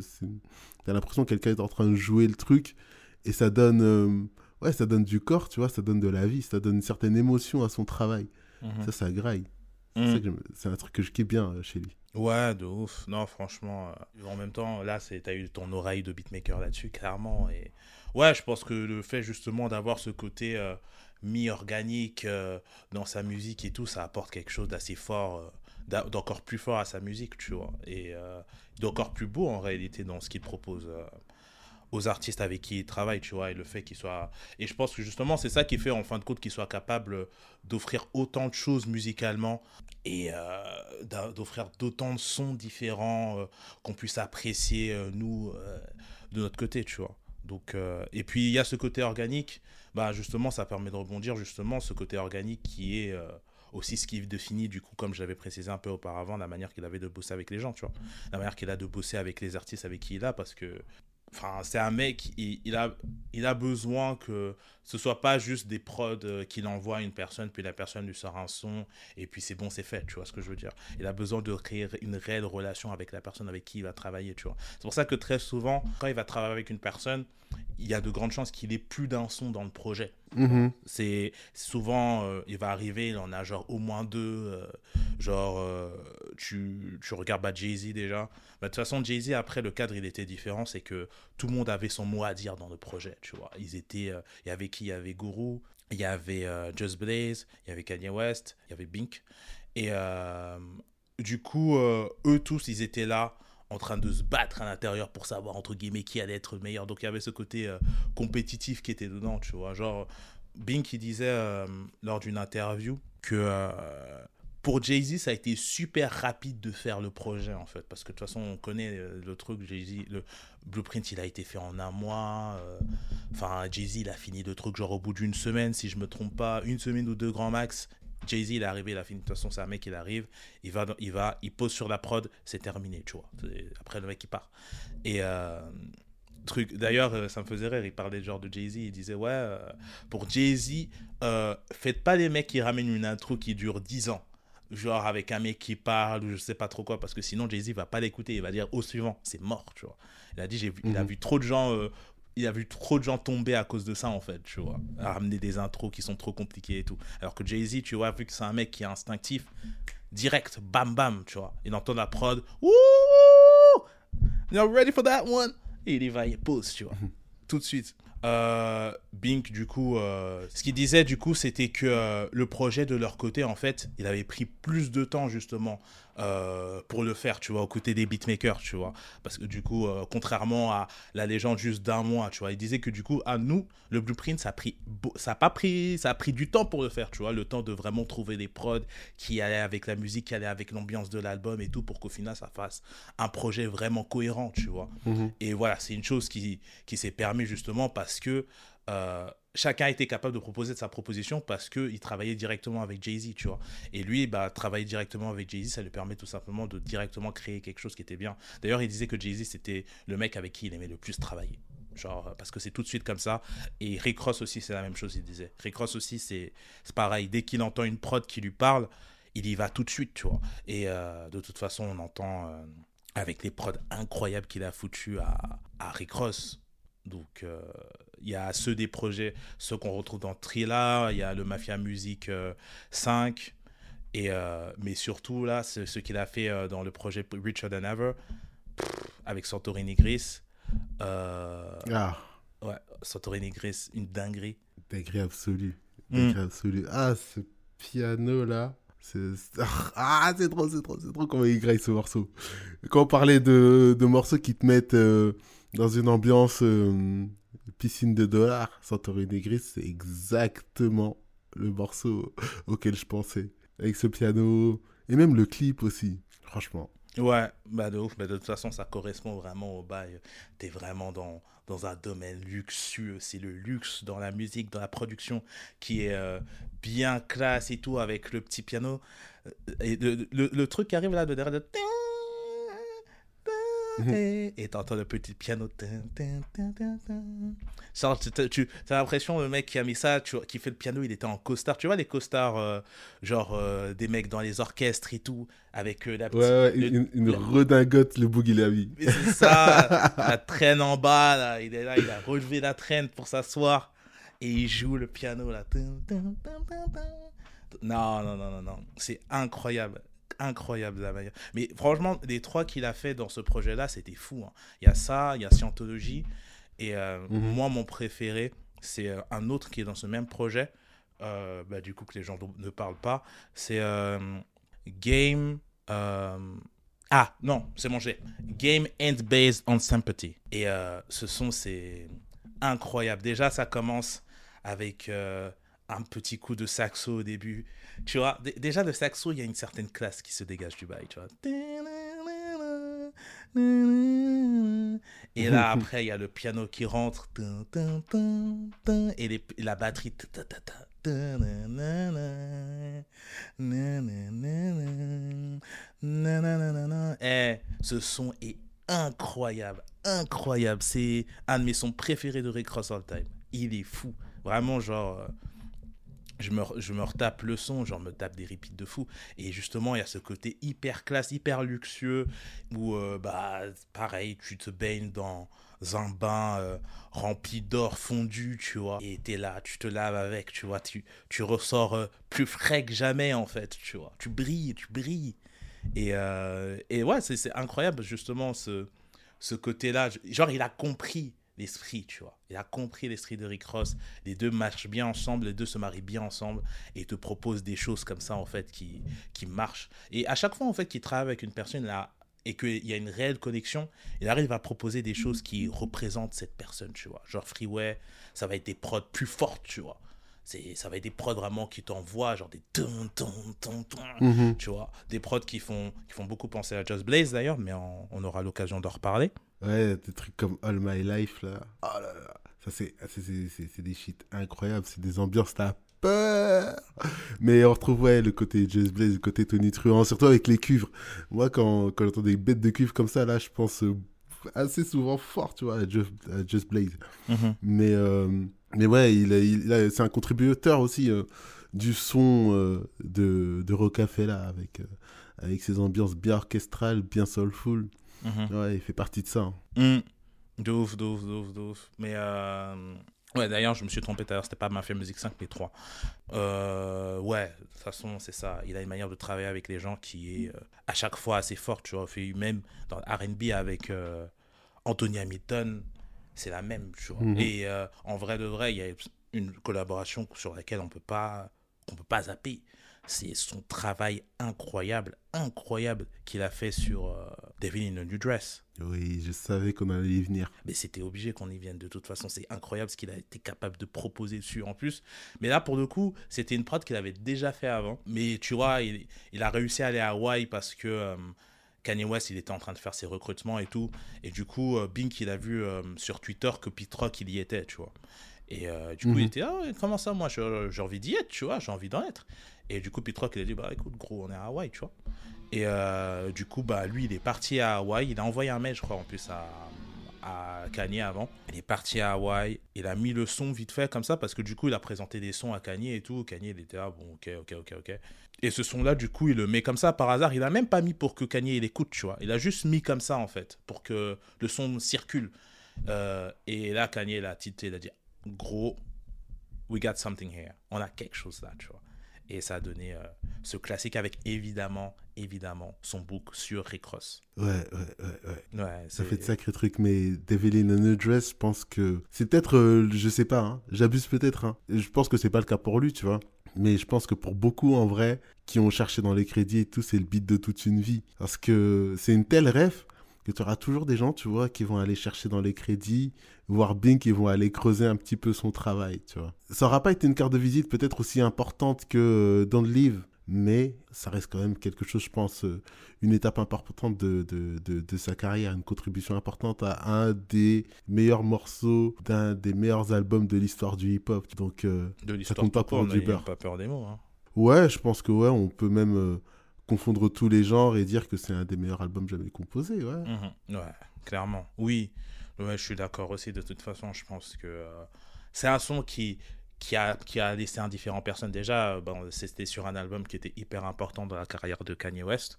t'as l'impression que quelqu'un est en train de jouer le truc, et ça donne, euh, ouais, ça donne du corps, tu vois, ça donne de la vie, ça donne une certaine émotion à son travail. Mhm. Ça, ça graille. C'est Mhm. C'est un truc que je kiffe bien euh, chez lui. Ouais, de ouf. Non, franchement, euh, en même temps, là, c'est, t'as eu ton oreille de beatmaker là-dessus, clairement. Et ouais, je pense que le fait justement d'avoir ce côté euh, mi-organique euh, dans sa musique et tout, ça apporte quelque chose d'assez fort, d'encore plus fort à sa musique, tu vois. Et euh, d'encore plus beau en réalité dans ce qu'il propose. euh, aux artistes avec qui il travaille, tu vois, et le fait qu'il soit... Et je pense que justement, c'est ça qui fait, en fin de compte, qu'il soit capable d'offrir autant de choses musicalement et euh, d'offrir d'autant de sons différents euh, qu'on puisse apprécier, euh, nous, euh, de notre côté, tu vois. Donc, euh, et puis, il y a ce côté organique, bah, justement, ça permet de rebondir, justement, ce côté organique qui est... euh, aussi ce qui définit, du coup, comme je l'avais précisé un peu auparavant, la manière qu'il avait de bosser avec les gens, tu vois. La manière qu'il a de bosser avec les artistes avec qui il a, parce que Enfin, c'est un mec, il, il, a, il a besoin que ce soit pas juste des prods euh, qu'il envoie à une personne, puis la personne lui sort un son, et puis c'est bon, c'est fait, tu vois ce que je veux dire. Il a besoin de créer une réelle relation avec la personne avec qui il va travailler, tu vois. C'est pour ça que très souvent, quand il va travailler avec une personne, il y a de grandes chances qu'il ait plus d'un son dans le projet. Mhm. C'est souvent, euh, il va arriver, il en a genre au moins deux. euh, genre, tu, tu regardes bah, Jay-Z déjà. Bah, de toute façon, Jay-Z, après, le cadre, il était différent. C'est que tout le monde avait son mot à dire dans le projet, tu vois. Ils étaient, euh, il y avait qui? Il y avait Guru, il y avait euh, Just Blaze, il y avait Kanye West, il y avait Bink. Et euh, du coup, eux tous, ils étaient là en train de se battre à l'intérieur pour savoir, entre guillemets, qui allait être le meilleur. Donc, il y avait ce côté compétitif qui était dedans, tu vois. Genre, Bink, il disait lors d'une interview que pour Jay-Z, ça a été super rapide de faire le projet, en fait. Parce que de toute façon, on connaît euh, le truc, Jay-Z, le blueprint, il a été fait en un mois. euh, Enfin, Jay-Z, il a fini le truc genre au bout d'une semaine, si je me trompe pas, une semaine ou deux grand max. Jay-Z, il est arrivé, il a fini. De toute façon, c'est un mec, il arrive, il va, il va, il pose sur la prod, c'est terminé, tu vois. Après, le mec, il part. Et. Euh, truc d'ailleurs euh, ça me faisait rire il parlait genre de Jay-Z il disait ouais euh, pour Jay-Z faites pas des mecs qui ramènent une intro qui dure 10 ans genre avec un mec qui parle ou je sais pas trop quoi parce que sinon Jay-Z va pas l'écouter il va dire au suivant c'est mort tu vois. Il a dit j'ai vu, il a mhm. vu trop de gens euh, il a vu trop de gens tomber à cause de ça en fait tu vois. À ramener des intros qui sont trop compliqués et tout. Alors que Jay-Z tu vois vu que c'est un mec qui est instinctif direct bam bam tu vois. Il entend la prod Wouh you're ready for that one? Et il y va il pose tu vois. Mhm. tout de suite euh, Bink, du coup, euh, ce qu'il disait, du coup, c'était que euh, le projet de leur côté, en fait, il avait pris plus de temps, justement, pour le faire, tu vois, aux côtés des beatmakers, tu vois. Parce que du coup, contrairement à la légende juste d'un mois, tu vois, il disait que du coup, à nous, le blueprint, ça a pris, ça a pas pris, ça a pris du temps pour le faire, tu vois, le temps de vraiment trouver des prods qui allaient avec la musique, qui allaient avec l'ambiance de l'album et tout, pour qu'au final, ça fasse un projet vraiment cohérent, tu vois. Mhm. Et voilà, c'est une chose qui, qui s'est permis justement parce que euh, chacun était capable de proposer de sa proposition parce qu'il travaillait directement avec Jay-Z, tu vois. Et lui, bah, travailler directement avec Jay-Z, ça lui permet tout simplement de directement créer quelque chose qui était bien. D'ailleurs, il disait que Jay-Z, c'était le mec avec qui il aimait le plus travailler. Genre, parce que c'est tout de suite comme ça. Et Rick Ross aussi, c'est la même chose, il disait. Rick Ross aussi, c'est pareil. Dès qu'il entend une prod qui lui parle, il y va tout de suite, tu vois. Et euh, de toute façon, on entend euh, avec les prods incroyables qu'il a foutu à, à Rick Ross. Donc, euh, il y a ceux des projets, ceux qu'on retrouve dans Trilla, il y a le Mafia Music 5, euh, et, euh, mais surtout là, ce, ce qu'il a fait euh, dans le projet Richer Than Ever, avec Santorini Gris. ah. Ouais, Santorini Gris, une dinguerie. Dinguerie absolue. Hmm. Dinguerie absolue. Ah, ce piano là. Ah, c'est trop, c'est trop, c'est trop comment il graille ce morceau. Quand on parlait de, de morceaux qui te mettent dans une ambiance piscine de dollars, Santorini Gris, c'est exactement le morceau auquel je pensais. Avec ce piano, et même le clip aussi, franchement. Ouais, bah de ouf, mais de toute façon, ça correspond vraiment au bail. T'es vraiment dans, dans un domaine luxueux. C'est le luxe dans la musique, dans la production, qui est euh, bien classe et tout, avec le petit piano. Euh, et le, le, truc qui arrive là de derrière, de... Mhm. et t'entends le petit piano. Genre, tu, as l'impression, le mec qui a mis ça, tu, qui fait le piano, il était en costard. Tu vois, les costards, euh, genre euh, des mecs dans les orchestres et tout, avec euh, la petite. Ouais, une, redingote, le boogie la vie. C'est ça, la traîne en bas, là, il est là, il a relevé la traîne pour s'asseoir et il joue le piano, là. Non, non, non, non, non. C'est incroyable incroyable la manière. Mais franchement, les trois qu'il a fait dans ce projet-là, c'était fou. Hein. Il y a ça, il y a Scientologie. Et euh, mhm. moi, mon préféré, c'est euh, un autre qui est dans ce même projet. Euh, bah, du coup, que les gens ne parlent pas. C'est Game. Ah, non, c'est mon Game and Based on Sympathy. Et ce son, c'est incroyable. Déjà, ça commence avec un petit coup de saxo au début. Tu vois, déjà le saxo, il y a une certaine classe qui se dégage du bail, tu vois. Et là, après, il y a le piano qui rentre. Et la batterie. Eh, ce son est incroyable, incroyable. C'est un de mes sons préférés de Rick Ross All Time. Il est fou. Vraiment, genre, je me, je me retape le son, genre me tape des repeats de fou. Et justement, il y a ce côté hyper classe, hyper luxueux, où, euh, bah, pareil, tu te baignes dans un bain euh, rempli d'or fondu, tu vois. Et t'es là, tu te laves avec, tu vois. Tu, tu ressors euh, plus frais que jamais, en fait, tu vois. Tu brilles, tu brilles. Et, et ouais, c'est incroyable, justement, ce, ce côté-là. Genre, il a compris l'esprit, tu vois. Il a compris l'esprit de Rick Ross. Les deux marchent bien ensemble, les deux se marient bien ensemble et te propose des choses comme ça, en fait, qui, qui marchent. Et à chaque fois, en fait, qu'il travaille avec une personne là, et qu'il y a une réelle connexion, il arrive à proposer des choses qui représentent cette personne, tu vois. Genre Freeway, ça va être des prods plus fortes, tu vois. C'est, ça va être des prods vraiment qui t'envoient, genre des ton, ton, ton, ton, tu vois. Des prods qui font, qui font beaucoup penser à Just Blaze d'ailleurs, mais on aura l'occasion d'en reparler. Ouais, des trucs comme All My Life, là. Oh là là. Ça, c'est, c'est, c'est, des shit incroyables. C'est des ambiances, t'as peur. Mais on retrouve ouais, le côté Just Blaze, le côté Tony Truant, surtout avec les cuivres. Moi, quand, quand j'entends des bêtes de cuivre comme ça, là, je pense euh, assez souvent fort, tu vois, à Just, Blaze. Mhm. Mais, euh, mais ouais, il, il, c'est un contributeur aussi euh, du son de, de Rocafella avec, avec ses ambiances bien orchestrales, bien soulful. Mhm. Ouais, il fait partie de ça. Hein. Mm. De ouf, de ouf, de ouf, de ouf. Mais Ouais, d'ailleurs, je me suis trompé tout à l'heure, c'était pas Mafia Music 5, mais 3. Euh, ouais, de toute façon, c'est ça. Il a une manière de travailler avec les gens qui est euh, à chaque fois assez forte, tu vois. Fait même dans RB avec euh, Anthony Hamilton, c'est la même, tu vois. Mhm. Et euh, en vrai de vrai, il y a une collaboration sur laquelle on peut pas, on peut pas zapper c'est son travail incroyable, incroyable qu'il a fait sur euh, Devil in a New Dress. Oui, je savais qu'on allait y venir. Mais c'était obligé qu'on y vienne de toute façon. C'est incroyable ce qu'il a été capable de proposer dessus en plus. Mais là, pour le coup, c'était une prod qu'il avait déjà fait avant. Mais tu vois, il, a réussi à aller à Hawaii parce que euh, Kanye West, il était en train de faire ses recrutements et tout. Et du coup, euh, Bink, il a vu sur Twitter que Pete Rock, il y était, tu vois. Et du coup, il mhm. était, ah, comment ça, moi, j'ai envie d'y être, tu vois, j'ai envie d'en être. Et du coup, Pitrock, il a dit, bah écoute, gros, on est à Hawaï, tu vois. Et euh, du coup, bah lui, il est parti à Hawaï. Il a envoyé un mail, je crois, en plus, à, à Kanye avant. Il est parti à Hawaï. Il a mis le son vite fait comme ça, parce que du coup, il a présenté des sons à Kanye et tout. Kanye, il était là, bon, ok, ok, ok, ok. Et ce son-là, du coup, il le met comme ça par hasard. Il a même pas mis pour que Kanye il écoute, tu vois. Il a juste mis comme ça, en fait, pour que le son circule. Euh, et là, Kanye, il a titré, il a dit, gros, we got something here. On a quelque chose là, tu vois. Et ça a donné euh, ce classique avec évidemment, évidemment, son book sur Rick Ross. Ouais, ouais, ouais. ouais. ça fait de sacrés trucs, mais Devil in a Dress, je pense que c'est peut-être, euh, je sais pas, hein, j'abuse peut-être. Hein. Je pense que c'est pas le cas pour lui, tu vois. Mais je pense que pour beaucoup, en vrai, qui ont cherché dans les crédits et tout, c'est le beat de toute une vie. Parce que c'est une telle rêve que tu auras toujours des gens, tu vois, qui vont aller chercher dans les crédits, voir Bing, qui vont aller creuser un petit peu son travail, tu vois. Ça n'aura pas été une carte de visite peut-être aussi importante que euh, Don't Live, mais ça reste quand même quelque chose, je pense, euh, une étape importante de, de, de, sa carrière, une contribution importante à un des meilleurs morceaux d'un des meilleurs albums de l'histoire du hip-hop. Donc, euh, de ça compte pas pour du beurre. pas peur des mots. Hein. Ouais, je pense que ouais, on peut même confondre tous les genres et dire que c'est un des meilleurs albums jamais composés, ouais. Mhm. clairement. Oui, je suis d'accord aussi. De toute façon, je pense que euh, c'est un son qui, qui, a, qui a laissé indifférent personne. Déjà, euh, bon, c'était sur un album qui était hyper important dans la carrière de Kanye West.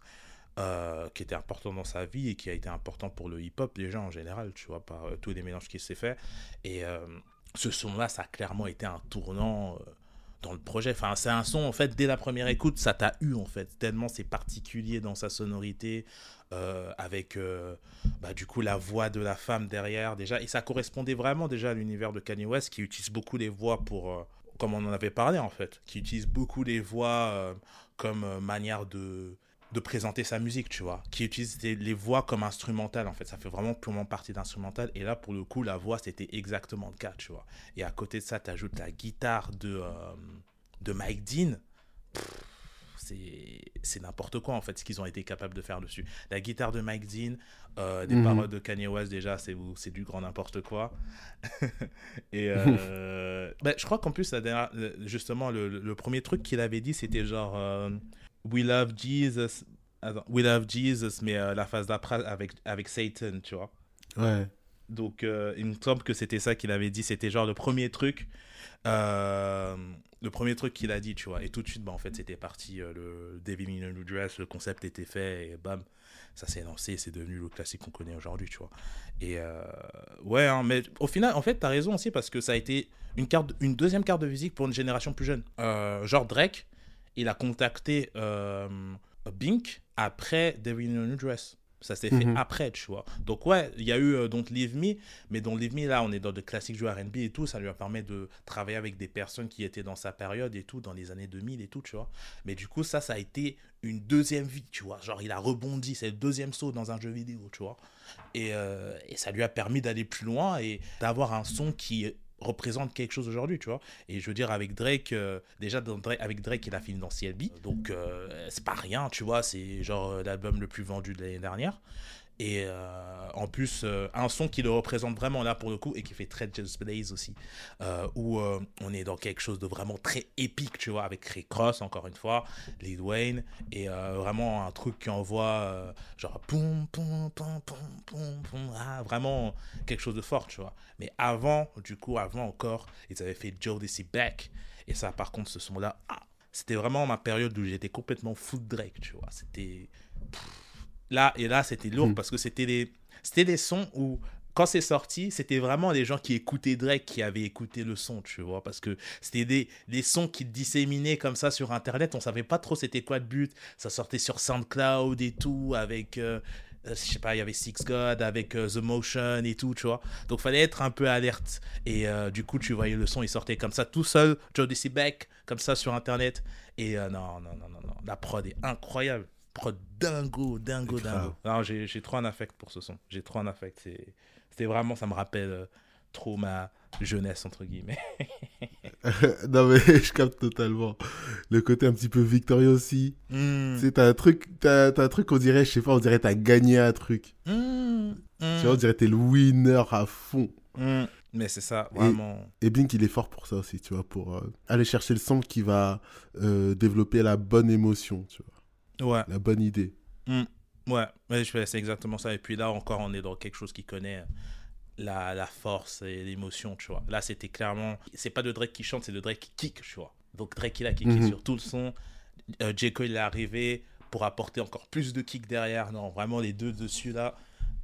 Euh, qui était important dans sa vie et qui a été important pour le hip-hop déjà en général, tu vois, par tous les mélanges qui s'est fait. Et ce son-là, ça a clairement été un tournant dans le projet. Enfin, c'est un son, en fait, dès la première écoute, ça t'a eu, en fait, tellement c'est particulier dans sa sonorité, euh, avec, euh, bah, du coup, la voix de la femme derrière, déjà. Et ça correspondait vraiment, déjà, à l'univers de Kanye West, qui utilise beaucoup les voix pour... Euh, comme on en avait parlé, en fait, qui utilise beaucoup les voix comme manière de de présenter sa musique, tu vois, qui utilise les voix comme instrumentales, en fait. Ça fait vraiment purement partie d'instrumental. Et là, pour le coup, la voix, c'était exactement le cas, tu vois. Et à côté de ça, tu ajoutes la guitare de, euh, de Mike Dean. C'est n'importe quoi, en fait, ce qu'ils ont été capables de faire dessus. La guitare de Mike Dean, euh, des mhm. paroles de Kanye West, déjà, c'est du grand n'importe quoi. et euh, bah, je crois qu'en plus, justement, le, le, premier truc qu'il avait dit, c'était genre We Love Jesus. We Love Jesus, mais euh, la phase d'après avec, avec Satan, tu vois. Ouais. Donc, euh, il me semble que c'était ça qu'il avait dit. C'était genre le premier truc. Euh, le premier truc qu'il a dit, tu vois. Et tout de suite, bah, en fait, c'était parti. le Devil in a New Dress, le concept était fait et bam, ça s'est lancé. C'est devenu le classique qu'on connaît aujourd'hui, tu vois. Et ouais, hein, mais au final, en fait, t'as raison aussi parce que ça a été une, carte, une deuxième carte de visite pour une génération plus jeune. genre Drake il a contacté euh, Bink après Devil in a New Dress. Ça s'est fait mhm. après, tu vois. Donc, ouais, il y a eu euh, Don't Leave Me, mais Don't Leave Me, là, on est dans le classique du RB et tout. Ça lui a permis de travailler avec des personnes qui étaient dans sa période et tout, dans les années 2000 et tout, tu vois. Mais du coup, ça, ça a été une deuxième vie, tu vois. Genre, il a rebondi, c'est le deuxième saut dans un jeu vidéo, tu vois. Et, euh, et ça lui a permis d'aller plus loin et d'avoir un son qui représente quelque chose aujourd'hui, tu vois. Et je veux dire, avec Drake, euh, déjà, avec Drake, il a fini dans CLB, donc euh, c'est pas rien, tu vois, c'est genre euh, l'album le plus vendu de l'année dernière. Et euh, en plus, euh, un son qui le représente vraiment là pour le coup et qui fait très Just Blaze aussi, euh, où on est dans quelque chose de vraiment très épique, tu vois, avec Rick Cross, encore une fois, Lil Wayne, et vraiment un truc qui envoie genre ah, vraiment quelque chose de fort, tu vois. Mais avant, du coup, avant encore, ils avaient fait Joe DC Back, et ça, par contre, ce son-là, ah, c'était vraiment ma période où j'étais complètement fou de Drake, tu vois. C'était. Là, et là, c'était lourd hmm. parce que c'était des, c'était des sons où, quand c'est sorti, c'était vraiment les gens qui écoutaient Drake qui avaient écouté le son, tu vois. Parce que c'était des, des sons qui disséminaient comme ça sur Internet. On savait pas trop c'était quoi le but. Ça sortait sur SoundCloud et tout, avec. Euh, euh, je sais pas, il y avait Six God avec euh, The Motion et tout, tu vois. Donc fallait être un peu alerte. Et du coup, tu voyais le son, il sortait comme ça tout seul, Joe DC Beck, comme ça sur internet. Et non, non, non, non, non, la prod est incroyable dingo, dingo, dingo. Non, j'ai trop un affect pour ce son. J'ai trop un affect. C'était vraiment, ça me rappelle euh, trop ma jeunesse, entre guillemets. non, mais je capte totalement. Le côté un petit peu victorieux aussi. Tu sais, t'as un truc, t'as as un truc, on dirait, je sais pas, on dirait t'as gagné un truc. Hmm. Tu vois, on dirait t'es le winner à fond. Hmm. Mais c'est ça, vraiment. Et, Blink, il est fort pour ça aussi, tu vois, pour euh, aller chercher le son qui va euh, développer la bonne émotion, tu vois. Ouais. La bonne idée. Mm. Ouais, ouais c'est exactement ça. Et puis là encore, on est dans quelque chose qui connaît la, la force et l'émotion, tu vois. Là, c'était clairement. C'est pas de Drake qui chante, c'est de Drake qui kick, tu vois. Donc Drake, il a kické mhm. sur tout le son. Euh, il est arrivé pour apporter encore plus de kick derrière. Non, vraiment, les deux dessus là.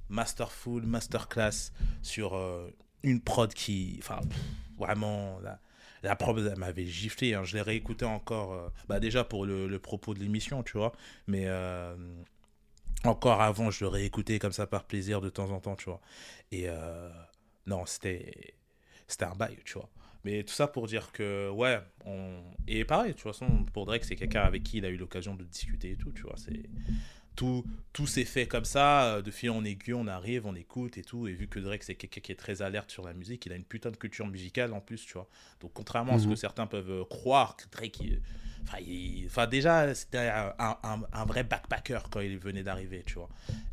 Masterful, masterclass sur euh, une prod qui. Enfin, vraiment. Là, la elle m'avait giflé. Hein. Je l'ai réécouté encore, euh, bah déjà pour le, propos de l'émission, tu vois. Mais euh, encore avant, je le réécoutais comme ça par plaisir de temps en temps, tu vois. Et euh, non, c'était c'était un bail, tu vois. Mais tout ça pour dire que, ouais, on... et pareil, de toute façon, pour Drake, c'est quelqu'un avec qui il a eu l'occasion de discuter et tout, tu vois. C'est tout, tout s'est fait comme ça, euh, de fil en aiguille, on arrive, on écoute et tout. Et vu que Drake, c'est quelqu'un qui est très alerte sur la musique, il a une putain de culture musicale en plus, tu vois. Donc, contrairement à ce que mhm. certains peuvent euh, croire, que Drake, enfin, déjà, c'était un, un, vrai backpacker quand il venait d'arriver, tu vois.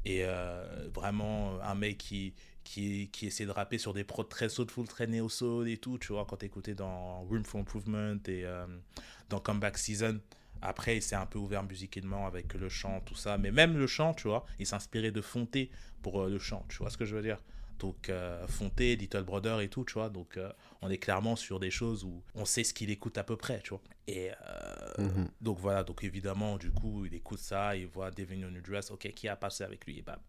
Et euh, vraiment, un mec qui, qui, qui essaie de rapper sur des prods très soulful, très néo-soul et tout, tu vois, quand t'écoutais dans Room for Improvement et dans Comeback Season. Après, il s'est un peu ouvert musicalement avec le chant, tout ça. Mais même le chant, tu vois, il s'inspirait de Fonté pour euh, le chant. Tu vois ce que je veux dire? Donc euh, Fonté, Little Brother et tout, tu vois. Donc euh, on est clairement sur des choses où on sait ce qu'il écoute à peu près, tu vois. Et mhm. donc voilà, donc évidemment, du coup, il écoute ça, il voit Devin New Dress, ok, qui a passé avec lui et bam.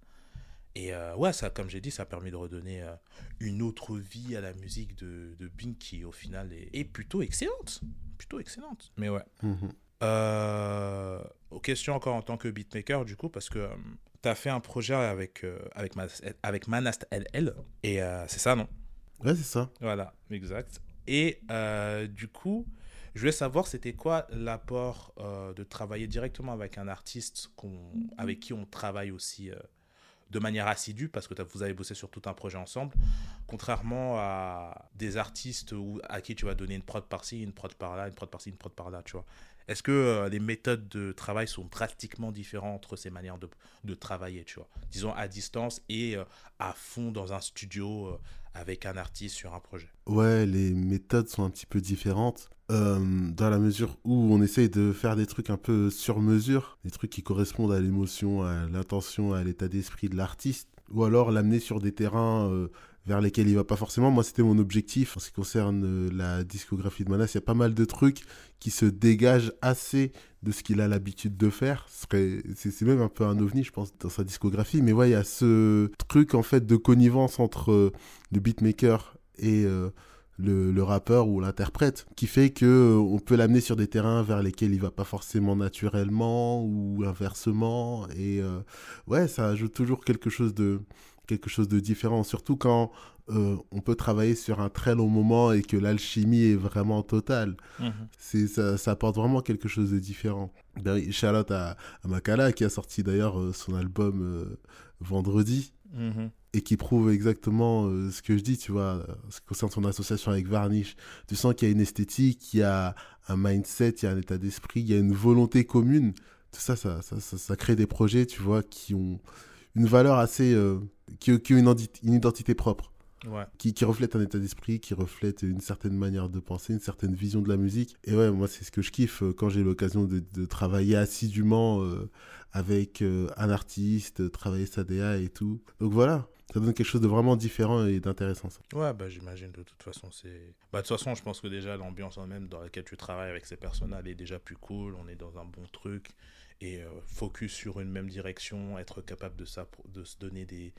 Et ouais, ça, comme j'ai dit, ça a permis de redonner une autre vie à la musique de, de Bing qui, au final, est, plutôt excellente. Plutôt excellente. Mais ouais. Mhm. Euh, aux questions encore en tant que beatmaker, du coup, parce que euh, tu as fait un projet avec, euh, avec, avec Manast LL, et c'est ça, non? Ouais, c'est ça. Voilà, exact. Et du coup, je voulais savoir, c'était quoi l'apport de travailler directement avec un artiste avec qui on travaille aussi de manière assidue, parce que vous avez bossé sur tout un projet ensemble, contrairement à des artistes où, à qui tu vas donner une prod par-ci, une prod par-là, une prod par-ci, une prod par-là, tu vois. Est-ce que euh, les méthodes de travail sont drastiquement différentes entre ces manières de, travailler, tu vois? Disons à distance et euh, à fond dans un studio euh, avec un artiste sur un projet. Ouais, les méthodes sont un petit peu différentes. dans la mesure où on essaye de faire des trucs un peu sur mesure, des trucs qui correspondent à l'émotion, à l'intention, à l'état d'esprit de l'artiste, ou alors l'amener sur des terrains vers lesquels il va pas forcément. Moi, c'était mon objectif. En ce qui concerne euh, la discographie de Manas, il y a pas mal de trucs qui se dégagent assez de ce qu'il a l'habitude de faire. C'est même un peu un ovni, je pense, dans sa discographie. Mais ouais, il y a ce truc, en fait, de connivence entre euh, le beatmaker et... Euh, le, rappeur ou l'interprète qui fait que on peut l'amener sur des terrains vers lesquels il va pas forcément naturellement ou inversement et ouais ça ajoute toujours quelque chose de quelque chose de différent, surtout quand euh, on peut travailler sur un très long moment et que l'alchimie est vraiment totale. Mhm. C'est ça, ça, apporte vraiment quelque chose de différent. Charlotte à, à Makala qui a sorti d'ailleurs euh, son album euh, vendredi. Mhm. Et qui prouve exactement ce que je dis, tu vois, ce qui concerne son association avec Varnish. Tu sens qu'il y a une esthétique, il y a un mindset, il y a un état d'esprit, il y a une volonté commune. Tout ça, ça, ça, ça crée des projets, tu vois, qui ont, une valeur assez. euh, qui, qui a une, identité propre. Ouais. Qui, qui reflète un état d'esprit, qui reflète une certaine manière de penser, une certaine vision de la musique. Et ouais, moi, c'est ce que je kiffe euh, quand j'ai l'occasion de, de travailler assidûment euh, avec euh, un artiste, travailler sa DA et tout. Donc voilà, ça donne quelque chose de vraiment différent et d'intéressant. Ouais, bah j'imagine de toute façon, c'est. Bah de toute façon, je pense que déjà l'ambiance en même dans laquelle tu travailles avec ces personnes elle est déjà plus cool, on est dans un bon truc, et euh, focus sur une même direction, être capable de, de se donner des,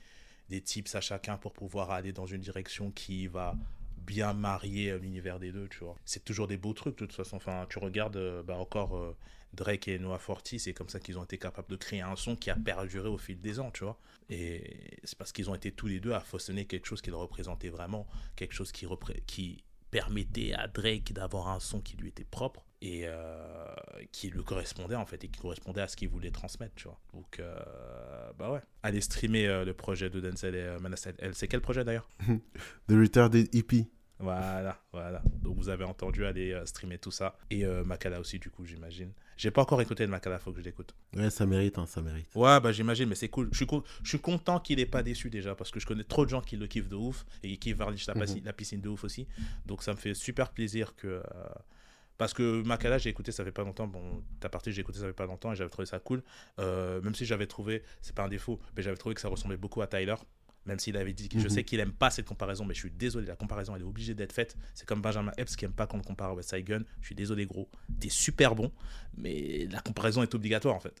des tips à chacun pour pouvoir aller dans une direction qui va bien marier euh, l'univers des deux, tu vois. C'est toujours des beaux trucs de toute façon. Enfin, tu regardes euh, bah, encore Drake et Noah Forti, c'est comme ça qu'ils ont été capables de créer un son qui a perduré au fil des ans, tu vois. Et c'est parce qu'ils ont été tous les deux à façonner quelque chose qu'ils représentaient vraiment, quelque chose qui, qui permettait à Drake d'avoir un son qui lui était propre et euh, qui lui correspondait en fait et qui correspondait à ce qu'il voulait transmettre, tu vois. Donc, euh, bah ouais. Allez streamer euh, le projet de Denzel et euh, Manasseh El. C'est quel projet d'ailleurs? The Retarded EP. Voilà, voilà. Donc vous avez entendu, aller streamer tout ça. Et Makala aussi, du coup, j'imagine. J'ai pas encore écouté de Makala, faut que je l'écoute. Ouais, ça mérite, hein, ça mérite. Ouais, bah j'imagine, mais c'est cool. Je suis, co- je suis content qu'il ait pas déçu déjà, parce que je connais trop de gens qui le kiffent de ouf, et qui kiffent Varnish la, piscine- la piscine de ouf aussi. Donc ça me fait super plaisir que... Parce que Makala, j'ai écouté, ça fait pas longtemps. Bon, ta partie, j'ai écouté, ça fait pas longtemps, et j'avais trouvé ça cool. Euh, même si j'avais trouvé, c'est pas un défaut, mais j'avais trouvé que ça ressemblait beaucoup à Tyler. Même s'il avait dit que je Mhm. sais qu'il aime pas cette comparaison, mais je suis désolé, la comparaison elle est obligée d'être faite. C'est comme Benjamin Epps qui aime pas qu'on le compare à West Side Gun. Je suis désolé, gros. T'es super bon, mais la comparaison est obligatoire en fait.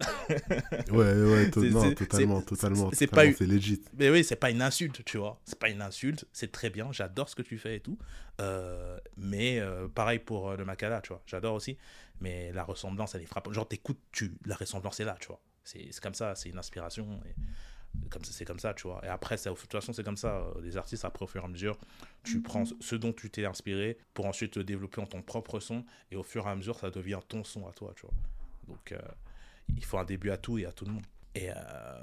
Ouais, ouais, to- non, totalement, totalement. c'est totalement, pas- C'est legit. Mais oui, c'est pas une insulte, tu vois. C'est pas une insulte, c'est très bien. J'adore ce que tu fais et tout. Euh, mais euh, pareil pour euh, le Makala, tu vois. J'adore aussi. Mais la ressemblance, elle est frappante. Genre, t'écoutes, tu... la ressemblance est là, tu vois. C'est c'est comme ça, c'est une inspiration. Et comme c'est comme ça, tu vois. Et après, ça, de toute façon, c'est comme ça. Les artistes, après, au fur et à mesure, tu prends ce dont tu t'es inspiré pour ensuite le développer en ton propre son. Et au fur et à mesure, ça devient ton son à toi, tu vois. Donc, euh, il faut un début à tout et à tout le monde. Et euh,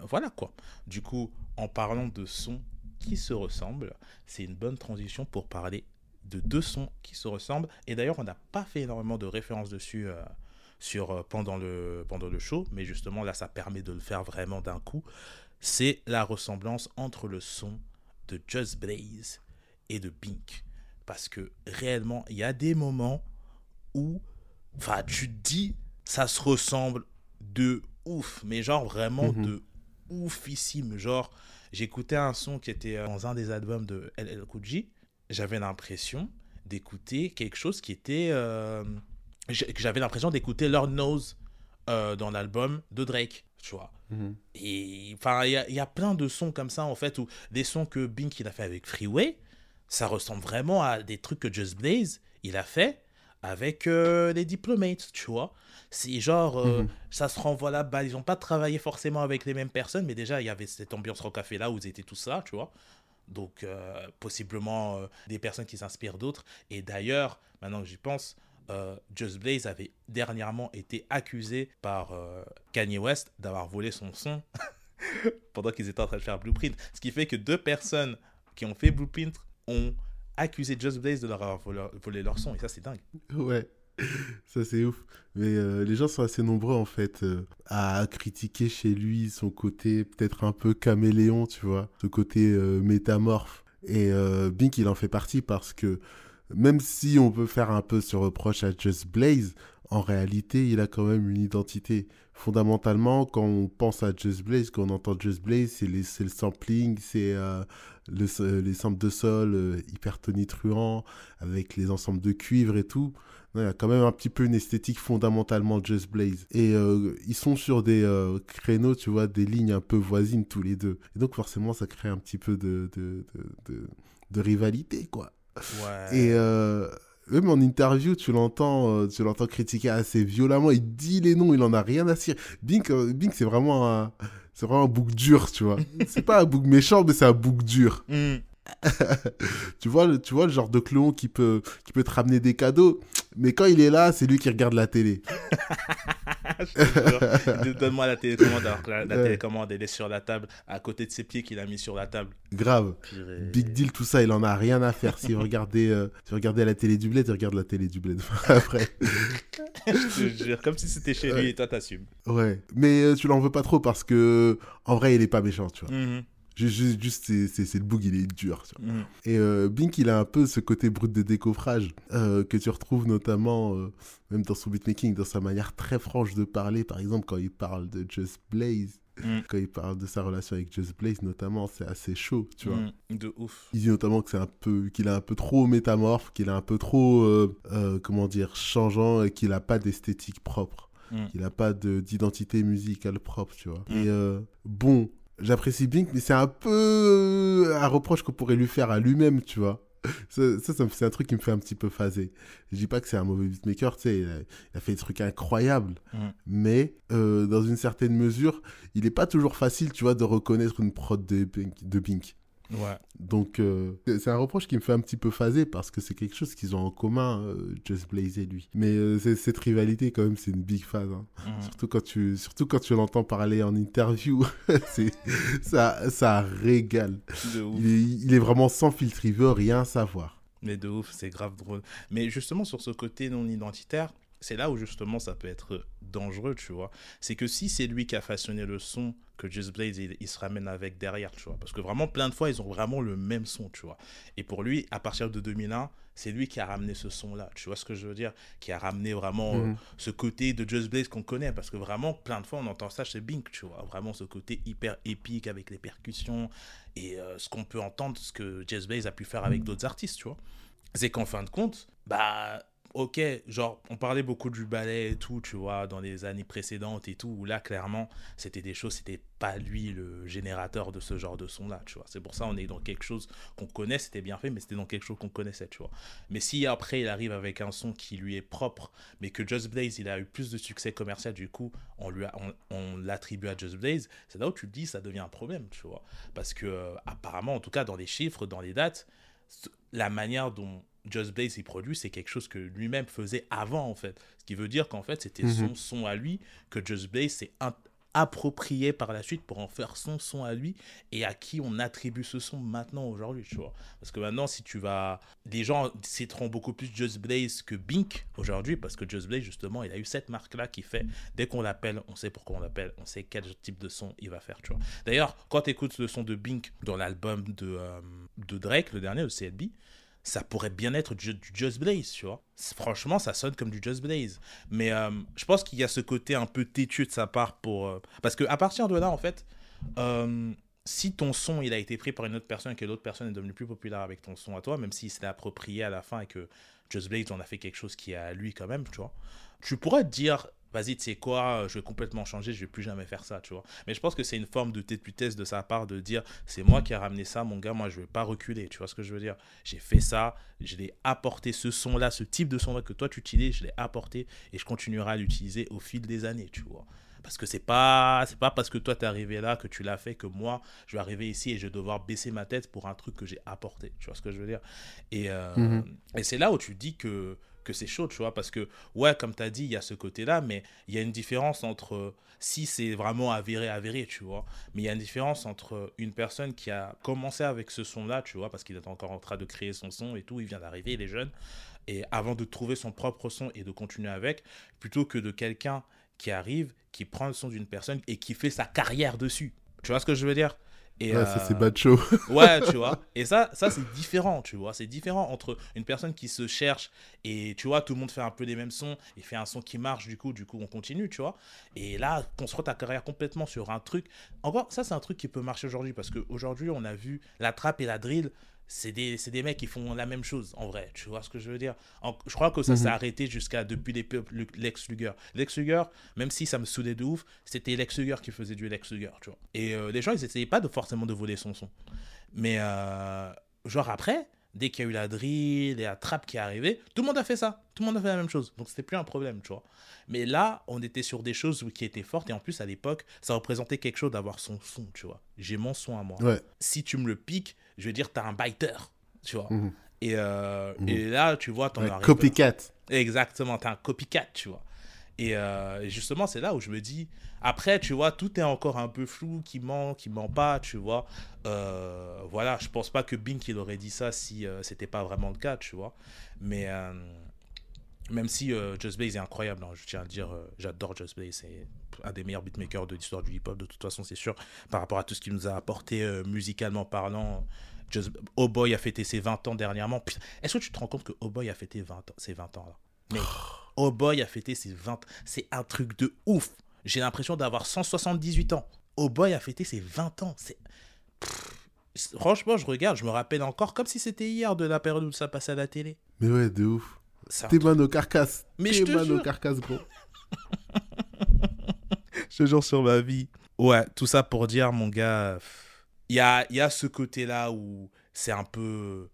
voilà quoi. Du coup, en parlant de sons qui se ressemblent, c'est une bonne transition pour parler de deux sons qui se ressemblent. Et d'ailleurs, on n'a pas fait énormément de références dessus euh, sur, pendant, le, pendant le show, mais justement là, ça permet de le faire vraiment d'un coup. C'est la ressemblance entre le son de Just Blaze et de Bink. Parce que réellement, il y a des moments où, enfin, tu te dis, ça se ressemble de ouf, mais genre vraiment Mhm. de oufissime. Genre, j'écoutais un son qui était euh, dans un des albums de LL Cool. J'avais l'impression d'écouter quelque chose qui était. euh, J'avais l'impression d'écouter Lord Knows euh, dans l'album de Drake, tu vois. Mhm. Et enfin, il y, a- il y a plein de sons comme ça, en fait, où des sons que Bink il a fait avec Freeway, ça ressemble vraiment à des trucs que Just Blaze il a fait avec euh, les Diplomates, tu vois. C'est genre, euh, Mhm. ça se renvoie là bas Ils n'ont pas travaillé forcément avec les mêmes personnes, mais déjà, il y avait cette ambiance rock café là où ils étaient tous là, tu vois. Donc, euh, possiblement des personnes qui s'inspirent d'autres. Et d'ailleurs, maintenant que j'y pense, euh, Just Blaze avait dernièrement été accusé par euh, Kanye West d'avoir volé son son pendant qu'ils étaient en train de faire Blueprint. Ce qui fait que deux personnes qui ont fait Blueprint ont accusé Just Blaze de leur avoir volé, leur son. Et ça, c'est dingue. Ouais, ça c'est ouf. Mais euh, les gens sont assez nombreux en fait euh, à critiquer chez lui son côté peut-être un peu caméléon, tu vois, ce côté métamorphe. Et Bink il en fait partie parce que même si on peut faire un peu ce reproche à Just Blaze, en réalité il a quand même une identité. Fondamentalement, quand on pense à Just Blaze, quand on entend Just Blaze, c'est le sampling, c'est euh, so- les samples de sol euh, hyper tonitruants, avec les ensembles de cuivre et tout. Il y a quand même un petit peu une esthétique fondamentalement Just Blaze. Et euh, ils sont sur des euh, créneaux, tu vois, des lignes un peu voisines tous les deux. Et donc forcément, ça crée un petit peu de- de rivalité, quoi. Ouais. Et euh, même en interview, tu l'entends, euh, tu l'entends critiquer assez violemment. Il dit les noms, il en a rien à cirer. Bink, euh, Bink, c'est vraiment un, c'est vraiment un bouc dur, tu vois. c'est pas un bouc méchant, mais c'est un bouc dur. Hmm. tu, vois, le- tu vois le genre de clone qui peut, qui peut te ramener des cadeaux, mais quand il est là, c'est lui qui regarde la télé. Donne-moi la télécommande alors que la, la télécommande elle est sur la table, à côté de ses pieds qu'il a mis sur la table. Grave. Purée. Big deal, tout ça, il en a rien à faire. Si vous regardez, euh, si vous regardez la télé du bled, il regarde la télé du bled. Après. Je te jure, comme si c'était chez lui et toi t'assumes. Ouais. Mais euh, tu l'en veux pas trop parce que, en vrai, il est pas méchant, tu vois. Mhm, juste, juste, c'est- le boug, il est dur, tu vois. mhm. Et euh, Bink, il a un peu ce côté brut de décoffrage euh, que tu retrouves notamment euh, même dans son beatmaking, dans sa manière très franche de parler. Par exemple, quand il parle de Just Blaze, Mm. quand il parle de sa relation avec Just Blaze notamment, c'est assez chaud, tu vois. Mhm, De ouf. Il dit notamment que c'est un peu, qu'il est un peu trop métamorphe, qu'il est un peu trop, comment dire, changeant et qu'il n'a pas d'esthétique propre, Mm. qu'il n'a pas de- d'identité musicale propre, tu vois. Mm. Et bon, j'apprécie Bink, mais c'est un peu euh, un reproche qu'on pourrait lui faire à lui-même, tu vois. Ça, ça, c'est un truc qui me fait un petit peu phaser. Je dis pas que c'est un mauvais beatmaker, tu sais, il a, il a fait des trucs incroyables, Mm. mais euh, dans une certaine mesure, il n'est pas toujours facile, tu vois, de reconnaître une prod de Bink. De Bink. Ouais. Donc, euh, c'est un reproche qui me fait un petit peu phaser parce que c'est quelque chose qu'ils ont en commun, euh, Just Blaze et lui. Mais euh, cette rivalité, quand même, c'est une big phase. hein. Mhm. Surtout, quand tu, surtout quand tu l'entends parler en interview, c'est- ça, ça régale. Il est, il est vraiment sans filtre, il veut rien savoir. Mais de ouf, c'est grave drôle. Mais justement, sur ce côté non identitaire, c'est là où justement ça peut être dangereux, tu vois. C'est que si c'est lui qui a façonné le son que Just Blaze, il, il se ramène avec derrière, tu vois. Parce que vraiment, plein de fois, ils ont vraiment le même son, tu vois. Et pour lui, à partir de 2001, c'est lui qui a ramené ce son-là, tu vois ce que je veux dire? Qui a ramené vraiment euh, Mhm. ce côté de Just Blaze qu'on connaît. Parce que vraiment, plein de fois, on entend ça chez Bink, tu vois. Vraiment ce côté hyper épique avec les percussions et euh, ce qu'on peut entendre, ce que Just Blaze a pu faire avec d'autres artistes, tu vois c'est qu'en fin de compte, bah, ok, genre, on parlait beaucoup du ballet et tout, tu vois, dans les années précédentes et tout, où là, clairement, c'était des choses, c'était pas lui le générateur de ce genre de son-là, tu vois. C'est pour ça on est dans quelque chose qu'on connaît, c'était bien fait, mais c'était dans quelque chose qu'on connaissait, tu vois. Mais si après, il arrive avec un son qui lui est propre, mais que Just Blaze, il a eu plus de succès commercial, du coup, on lui a- on, l'attribue à Just Blaze, c'est là où tu te dis, ça devient un problème, tu vois. Parce que, euh, apparemment, en tout cas, dans les chiffres, dans les dates, la manière dont Just Blaze il produit, c'est quelque chose que lui-même faisait avant, en fait. Ce qui veut dire qu'en fait, c'était Mhm. son son à lui, que Just Blaze s'est approprié par la suite pour en faire son son à lui et à qui on attribue ce son maintenant aujourd'hui, tu vois. Parce que maintenant, si tu vas. Les gens citeront beaucoup plus Just Blaze que Bink aujourd'hui, parce que Just Blaze, justement, il a eu cette marque-là qui fait, dès qu'on l'appelle, on sait pourquoi on l'appelle, on sait quel type de son il va faire, tu vois. D'ailleurs, quand tu écoutes le son de Bink dans l'album de, euh, de Drake, le dernier, le CLB, ça pourrait bien être du, Just Blaze, tu vois. Franchement, ça sonne comme du Just Blaze. Mais euh, je pense qu'il y a ce côté un peu têtu de sa part pour... euh, parce qu'à partir de là, en fait, euh, si ton son, il a été pris par une autre personne et que l'autre personne est devenue plus populaire avec ton son à toi, même s'il s'est approprié à la fin et que Just Blaze en a fait quelque chose qui est à lui quand même, tu vois, tu pourrais te dire... Vas-y, tu sais quoi, je vais complètement changer, je vais plus jamais faire ça, tu vois. Mais je pense que c'est une forme de tétutesse de sa part de dire c'est moi qui ai ramené ça, mon gars, moi je vais pas reculer, tu vois ce que je veux dire. J'ai fait ça, je l'ai apporté ce son-là, ce type de son-là que toi tu utilises, je l'ai apporté et je continuerai à l'utiliser au fil des années, tu vois. Parce que c'est pas c'est pas parce que toi t'es arrivé là que tu l'as fait que moi je vais arriver ici et je vais devoir baisser ma tête pour un truc que j'ai apporté, tu vois ce que je veux dire. Et, euh, Mhm. et c'est là où tu dis que que c'est chaud, tu vois, parce que, ouais, comme tu as dit, il y a ce côté-là, mais il y a une différence entre si c'est vraiment avéré, avéré, tu vois, mais il y a une différence entre une personne qui a commencé avec ce son-là, tu vois, parce qu'il est encore en train de créer son son et tout, il vient d'arriver, il est jeune, et avant de trouver son propre son et de continuer avec, plutôt que de quelqu'un qui arrive, qui prend le son d'une personne et qui fait sa carrière dessus. Tu vois ce que je veux dire? Et, Ouais, ça, c'est euh, bad show. Ouais, tu vois. Et ça, ça c'est différent, tu vois. C'est différent entre une personne qui se cherche et, tu vois, tout le monde fait un peu les mêmes sons et fait un son qui marche, du coup, du coup, on continue, tu vois. Et là, construire ta carrière complètement sur un truc. Encore, ça, c'est un truc qui peut marcher aujourd'hui parce qu'aujourd'hui, on a vu la trappe et la drill. C'est des, des mecs qui font la même chose, en vrai. Tu vois ce que je veux dire? En- Je crois que ça s'est Mhm. arrêté jusqu'à depuis les Lex Luger. Lex Luger, même si ça me saoulait de ouf, c'était Lex Luger qui faisait du Lex Luger, tu vois. Et euh, les gens, ils essayaient pas de forcément de voler son son. Mais euh, genre après, dès qu'il y a eu la drill et la trap qui est arrivée, tout le monde a fait ça. Tout le monde a fait la même chose. Donc c'était plus un problème, tu vois. Mais là, on était sur des choses qui étaient fortes et en plus à l'époque, ça représentait quelque chose d'avoir son son, tu vois. J'ai mon son à moi. Ouais. Si tu me le piques, je veux dire, tu as un biter, tu vois. Mhm. Et, euh, Mhm. et là, tu vois, t'en arrives- copycat. Exactement, t'es un copycat, tu vois. Et, euh, et justement, c'est là où je me dis, après, tu vois, tout est encore un peu flou, qui ment, qui ment pas, tu vois. Euh, voilà, je pense pas que Bink, il aurait dit ça si euh, c'était pas vraiment le cas, tu vois. Mais euh, même si euh, Just Blaze est incroyable, hein, je tiens à dire, euh, j'adore Just Blaze, c'est un des meilleurs beatmakers de l'histoire du hip-hop, de toute façon, c'est sûr, par rapport à tout ce qu'il nous a apporté euh, musicalement parlant. Just... Oh Boy a fêté ses 20 ans dernièrement. Est-ce que tu te rends compte que Oh Boy a fêté 20 ans, ses 20 ans là? Mec, Oh Boy a fêté ses 20 C'est un truc de ouf. J'ai l'impression d'avoir 178 ans. Oh Boy a fêté ses 20 ans. C'est. Franchement, je regarde, je me rappelle encore comme si c'était hier de la période où ça passait à la télé. Mais ouais, de ouf. C'est un T'es man au carcasse. Mais je T'es te man au jure. carcasse, gros. Je te jure sur ma vie. Ouais, tout ça pour dire, mon gars, il y a, y a ce côté-là où c'est un peu.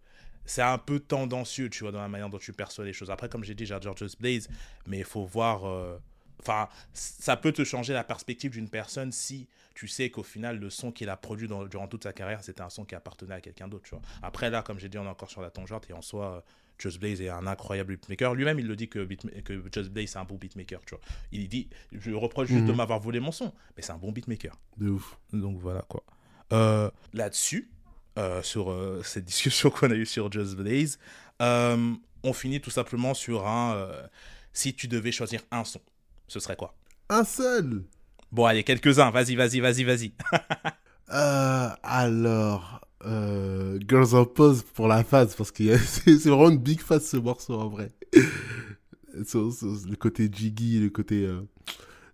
C'est un peu tendancieux, tu vois, dans la manière dont tu perçois les choses. Après, comme j'ai dit, j'adore Just Blaze, mais il faut voir. euh, Enfin, ça peut te changer la perspective d'une personne si tu sais qu'au final, le son qu'il a produit dans- durant toute sa carrière, c'était un son qui appartenait à quelqu'un d'autre, tu vois. Après, là, comme j'ai dit, on est encore sur la tangente, et en soi, euh, Just Blaze est un incroyable beatmaker. Lui-même, il le dit que, beatma- que Just Blaze, c'est un bon beatmaker, tu vois. Il dit, je reproche juste de Mhm. m'avoir volé mon son, mais c'est un bon beatmaker. De ouf. Donc voilà quoi. Euh, Là-dessus, euh, sur euh, cette discussion qu'on a eue sur Just Blaze, on finit tout simplement sur un. si tu devais choisir un son, ce serait quoi? Un seul. Bon, allez, quelques-uns. Vas-y, vas-y, vas-y, vas-y. Alors, euh, Girls on Pause pour la phase, parce que c'est vraiment une big phase ce morceau en vrai. Le côté jiggy, le côté, euh,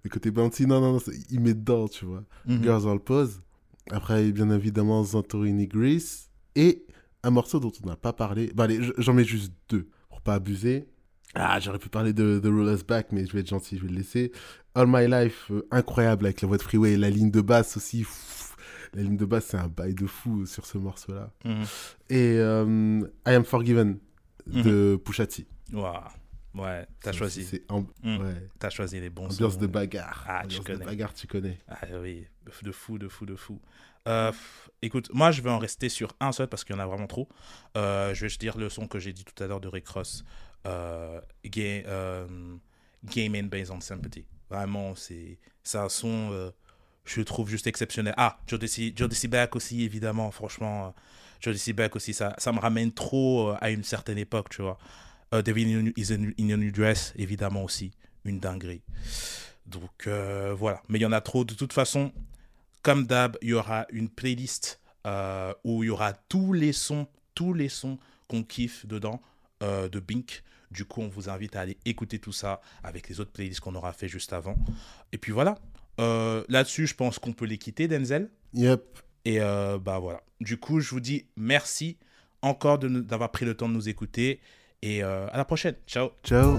le côté bouncy, non, non, non, il met dedans, tu vois. Mhm. Girls on Pause. Après, bien évidemment, Santorini Grease. Et un morceau dont on n'a pas parlé. Bah, allez, j'en mets juste deux, pour pas abuser. Ah, j'aurais pu parler de The Roller's Back, mais je vais être gentil, je vais le laisser. All My Life, euh, incroyable avec la voix de Freeway. La ligne de basse aussi. La ligne de basse, c'est un bail de fou sur ce morceau-là. Mhm. Et euh, I Am Forgiven de Pusha T. Ouah. Ouais, t'as choisi. Amb- Mhm. ouais, T'as choisi les bons ambiance sons. de bagarre. Ah, tu ambiance de connais. bagarre, tu connais. Ah oui, de fou, de fou, de fou. Euh, écoute, moi je vais en rester sur un seul parce qu'il y en a vraiment trop. Euh, je vais juste dire le son que j'ai dit tout à l'heure de Rick Ross. Euh, Ga- euh, Game and Based on Sympathy. Vraiment, c'est un son, je le trouve juste exceptionnel. Ah, Jodeci Jodeci Back aussi, évidemment, franchement. euh, Jodeci Back aussi, ça, ça me ramène trop euh, à une certaine époque, tu vois. Euh, David in, is in, in a New Dress, évidemment aussi, une dinguerie. Donc euh, voilà, mais il y en a trop. De toute façon, comme d'hab, il y aura une playlist où il y aura tous les sons, tous les sons qu'on kiffe dedans de Bink. Du coup, on vous invite à aller écouter tout ça avec les autres playlists qu'on aura fait juste avant. Et puis voilà. Euh, Là-dessus, je pense qu'on peut les quitter, Denzel. Yep. Et euh, bah voilà. Du coup, je vous dis merci encore d'avoir pris le temps de nous écouter. Et euh, à la prochaine. Ciao. Ciao.